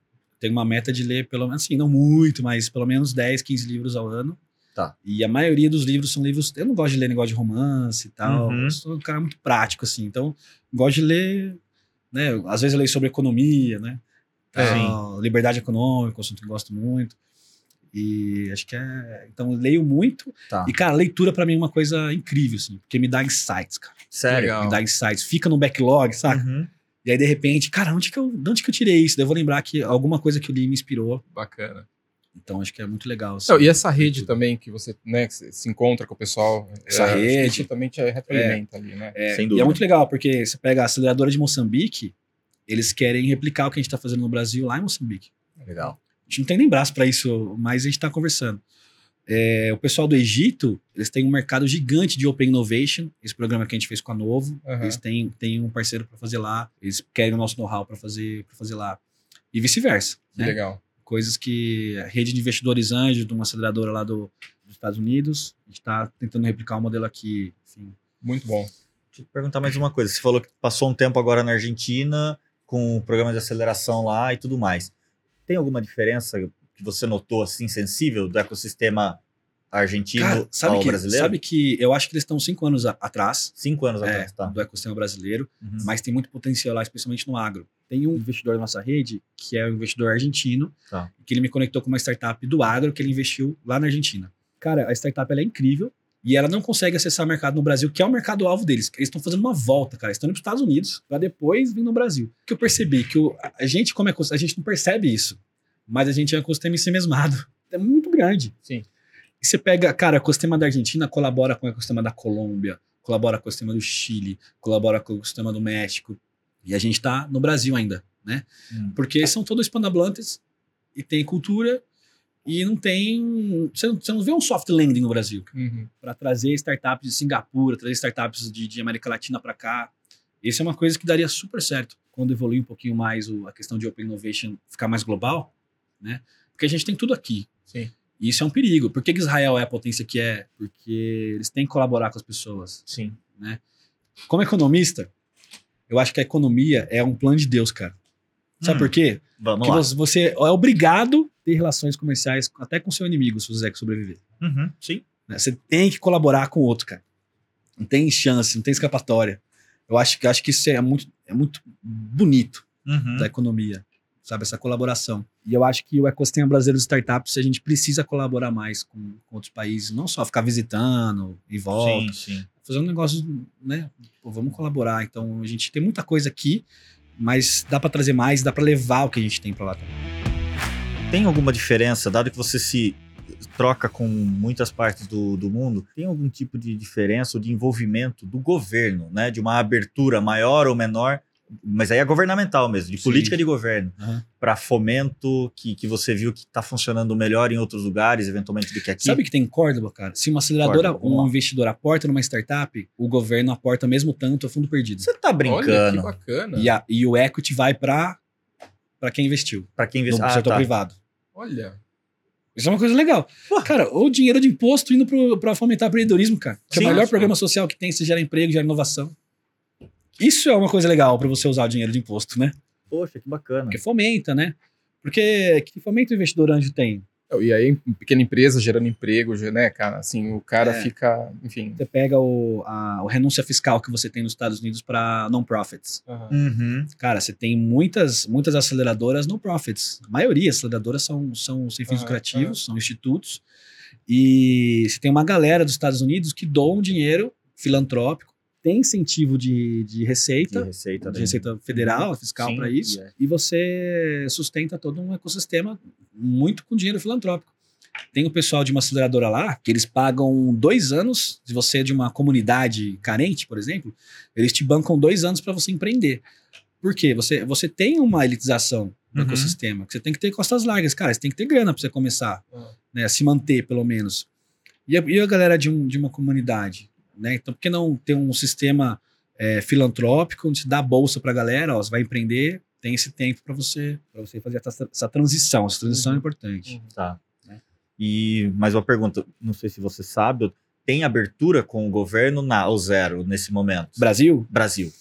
Tenho uma meta de ler, pelo menos, assim, não muito, mas pelo menos 10, 15 livros ao ano. Tá. E a maioria dos livros são livros. Eu não gosto de ler negócio de romance e tal. Uhum. Eu sou um cara muito prático, assim. Então, gosto de ler. Né? Às vezes eu leio sobre economia, né? Tal, liberdade econômica, um assunto que eu gosto muito. E acho que é. Então, eu leio muito. Tá. E, cara, leitura pra mim é uma coisa incrível, assim, porque me dá insights, cara. Sério. Me dá insights. Fica no backlog, saca? Uhum. E aí, de repente, cara, onde que eu, de onde que eu tirei isso? Daí eu vou lembrar que alguma coisa que eu li me inspirou. Bacana. Então, acho que é muito legal. assim. Não, e essa rede também que você, né, que você se encontra com o pessoal. Essa é, rede. Também te retroalimenta ali, né? É, Sem e dúvida. é muito legal, porque você pega a aceleradora de Moçambique, eles querem replicar o que a gente está fazendo no Brasil lá em Moçambique. Legal. A gente não tem nem braço para isso, mas a gente está conversando. É, o pessoal do Egito, eles têm um mercado gigante de Open Innovation, esse programa que a gente fez com a Novo. Aham. Eles têm, têm um parceiro para fazer lá, eles querem o nosso know-how para fazer, pra fazer lá. E vice-versa. Que né? legal. Coisas que a rede de investidores anjos de uma aceleradora lá do- dos Estados Unidos, a gente está tentando replicar o modelo aqui. Enfim. Muito bom. Deixa eu te perguntar mais uma coisa. Você falou que passou um tempo agora na Argentina, com o programa de aceleração lá e tudo mais. Tem alguma diferença que você notou, assim, sensível do ecossistema argentino Cara, sabe ao que, brasileiro? sabe que eu acho que eles estão cinco anos a- atrás Cinco anos é, atrás, tá? do ecossistema brasileiro, Uhum. mas tem muito potencial lá, especialmente no agro. Tem um investidor da nossa rede, que é um investidor argentino, Tá. que ele me conectou com uma startup do agro que ele investiu lá na Argentina. Cara, a startup é incrível e ela não consegue acessar o mercado no Brasil, que é o mercado-alvo deles. Eles estão fazendo uma volta, cara. Eles estão indo para os Estados Unidos para depois vir no Brasil. O que eu percebi que o- a gente, como é, a gente não percebe isso, mas a gente é um ecossistema ensemesmado. É muito grande. Sim. E você pega, cara, o ecossistema da Argentina colabora com o ecossistema da Colômbia, colabora com o ecossistema do Chile, colabora com o ecossistema do México. E a gente tá no Brasil ainda, né? Hum. Porque são todos hispanohablantes e tem cultura e não tem. Você não, você não vê um soft landing no Brasil Uhum. para trazer startups de Singapura, trazer startups de, de América Latina para cá. Isso é uma coisa que daria super certo quando evoluir um pouquinho mais o- a questão de Open Innovation ficar mais global, né? Porque a gente tem tudo aqui. Sim. E isso é um perigo. Por que, Israel é a potência que é? Porque eles têm que colaborar com as pessoas. Sim. Como economista, eu acho que a economia é um plano de Deus, cara. Sabe Hum, por quê? Vamos Porque lá. você- é obrigado ter relações comerciais até com seu inimigo, se você quiser sobreviver. Uhum, Sim. né? Você tem que colaborar com o outro, cara. Não tem chance, não tem escapatória. Eu acho que, acho que isso é muito, é muito bonito Uhum. da economia, sabe? Essa colaboração. E eu acho que o ecossistema brasileiro de startups, a gente precisa colaborar mais com, com outros países, não só ficar visitando e volta, Sim, sim. fazer um negócio, né? Pô, vamos colaborar. Então, a gente tem muita coisa aqui, mas dá para trazer mais, dá para levar o que a gente tem para lá também. Tem alguma diferença, dado que você se troca com muitas partes do, do mundo, tem algum tipo de diferença ou de envolvimento do governo, né? De uma abertura maior ou menor, mas aí é governamental mesmo, de Sim. política de governo, Aham. para fomento que, que você viu que está funcionando melhor em outros lugares, eventualmente, do que aqui? Sabe que tem em Córdoba, cara? Se uma aceleradora, Córdoba, um investidor aporta numa startup, o governo aporta mesmo tanto a fundo perdido. Você tá Olha, que brincando? bacana. E, a- e o equity vai para para quem investiu, Para quem no investe... Ah, setor tá. privado. Olha. Isso é uma coisa legal. Pô. Cara, o dinheiro de imposto indo para fomentar empreendedorismo, cara. Que é Sim. o melhor programa social que tem, se gera emprego, gera inovação. Isso é uma coisa legal para você usar o dinheiro de imposto, né? Poxa, que bacana. Porque fomenta, né? Porque que fomento o investidor anjo tem? E aí, pequena empresa gerando emprego, né, cara? Assim, o cara É. fica, enfim. Você pega o, a, o renúncia fiscal que você tem nos Estados Unidos para non-profits. Uhum. Cara, você tem muitas, muitas aceleradoras non-profits. A maioria das aceleradoras são, são sem fins Aham, lucrativos, são institutos. E você tem uma galera dos Estados Unidos que doam dinheiro filantrópico, tem incentivo de, de De receita, receita. de receita federal, fiscal Sim, para isso, e é. e você sustenta todo um ecossistema muito com dinheiro filantrópico. Tem o pessoal de uma aceleradora lá que eles pagam dois anos. Se você é de uma comunidade carente, por exemplo, eles te bancam dois anos para você empreender. Por quê? Você, você tem uma elitização do Uhum. ecossistema, que você tem que ter costas largas, cara. Você tem que ter grana para você começar, Ah. né, a se manter, pelo menos. E a, e a galera de, um, de uma comunidade, né? Então, por que não ter um sistema é, filantrópico onde se dá bolsa para a galera, ó, você vai empreender, tem esse tempo para você, pra você fazer essa, essa transição. Essa transição é Uhum. importante. Tá. Né? E mais uma pergunta, não sei se você sabe, tem abertura com o governo na ou zero nesse momento? Brasil? Brasil.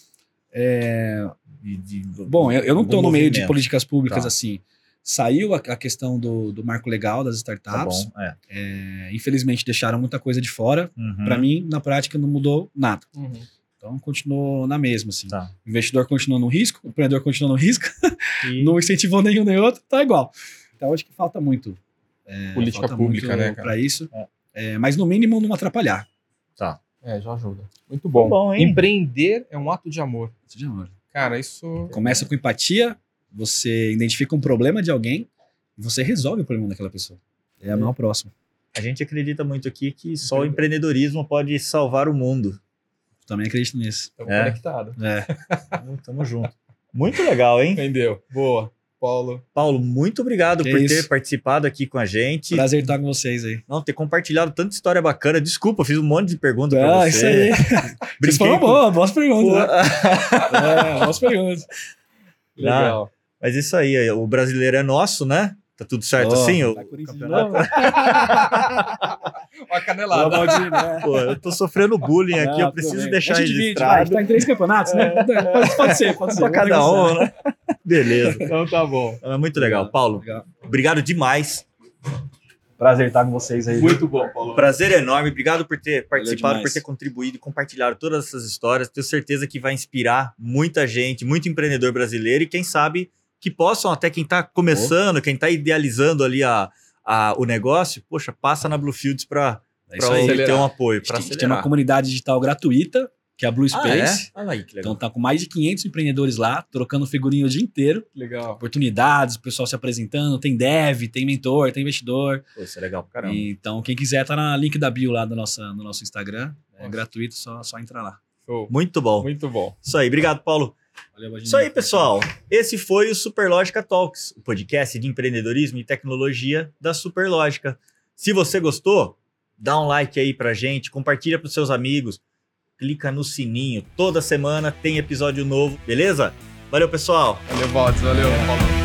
É, De- de- bom, eu, eu não estou no meio de políticas públicas Tá. assim, Saiu a, a questão do, do marco legal das Tá startups. bom. É. É, infelizmente deixaram muita coisa de fora. Uhum. Para mim, na prática, não mudou nada. Uhum. Então continuou na mesma, assim. Tá. O investidor continua no risco, o empreendedor continua no risco, E- não incentivou nenhum nem outro, tá igual. Então acho que falta muito. é, Política falta pública, muito né, cara? Pra isso. É. É, mas no mínimo não atrapalhar. Tá. É, já ajuda. Muito bom. bom, hein? Empreender é um ato de amor. Isso de amor. Cara, isso. Começa com empatia, você identifica um problema de alguém e você resolve o problema daquela pessoa. É a mão próxima. A gente acredita muito aqui que só o empreendedorismo pode salvar o mundo. Também acredito nisso. Estamos É. conectados. É. Tamo, junto. Muito legal, hein? Entendeu? Boa. Paulo. Paulo, muito obrigado Que por isso. ter participado aqui com a gente. Prazer estar com vocês aí. Não, ter compartilhado tanta história bacana. Desculpa, fiz um monte de perguntas pra Ah, você. isso aí. Vocês Brinquei foram com- boas, boas perguntas. né? É, boas perguntas. Legal. Mas isso aí, o brasileiro é nosso, né? Tá tudo certo Ó, assim? O tá de campeonato? a canelada. Boa, Valdir, né? Pô, eu tô sofrendo bullying aqui, Ah, eu preciso bem. deixar gente divide, tá em três campeonatos, né? Pode, pode ser, pode ser. Pra cada um, né? Beleza. Então tá bom. É muito legal. Paulo, Legal. obrigado demais. Prazer estar com vocês aí. Muito bom, Paulo. Prazer enorme. Obrigado por ter participado, por ter contribuído e compartilhado todas essas histórias. Tenho certeza que vai inspirar muita gente, muito empreendedor brasileiro e quem sabe que possam, até quem está começando, quem está idealizando ali a, a- o negócio, poxa, passa na Bluefields para É ter um apoio, A para gente tem uma comunidade digital gratuita, que é a Blue Ah, Space. é? Olha aí que legal. Então tá com mais de 500 empreendedores lá, trocando figurinha o dia inteiro. Legal. Oportunidades, o pessoal se apresentando. Tem dev, tem mentor, tem investidor. Pô, isso é legal pra caramba. Então quem quiser tá na link da bio lá do nosso, no nosso Instagram. É Nossa. gratuito, só, só entrar lá. Show. Muito bom. Muito bom. Isso aí, obrigado, Paulo. Valeu. Isso aí, pessoal. Esse foi o Superlógica Talks, o podcast de empreendedorismo e tecnologia da Superlógica. Se você gostou, dá um like aí pra gente, compartilha pros seus amigos, clica no sininho. Toda semana tem episódio novo, beleza? Valeu, pessoal. Valeu, Valdes. Valeu, Paulo.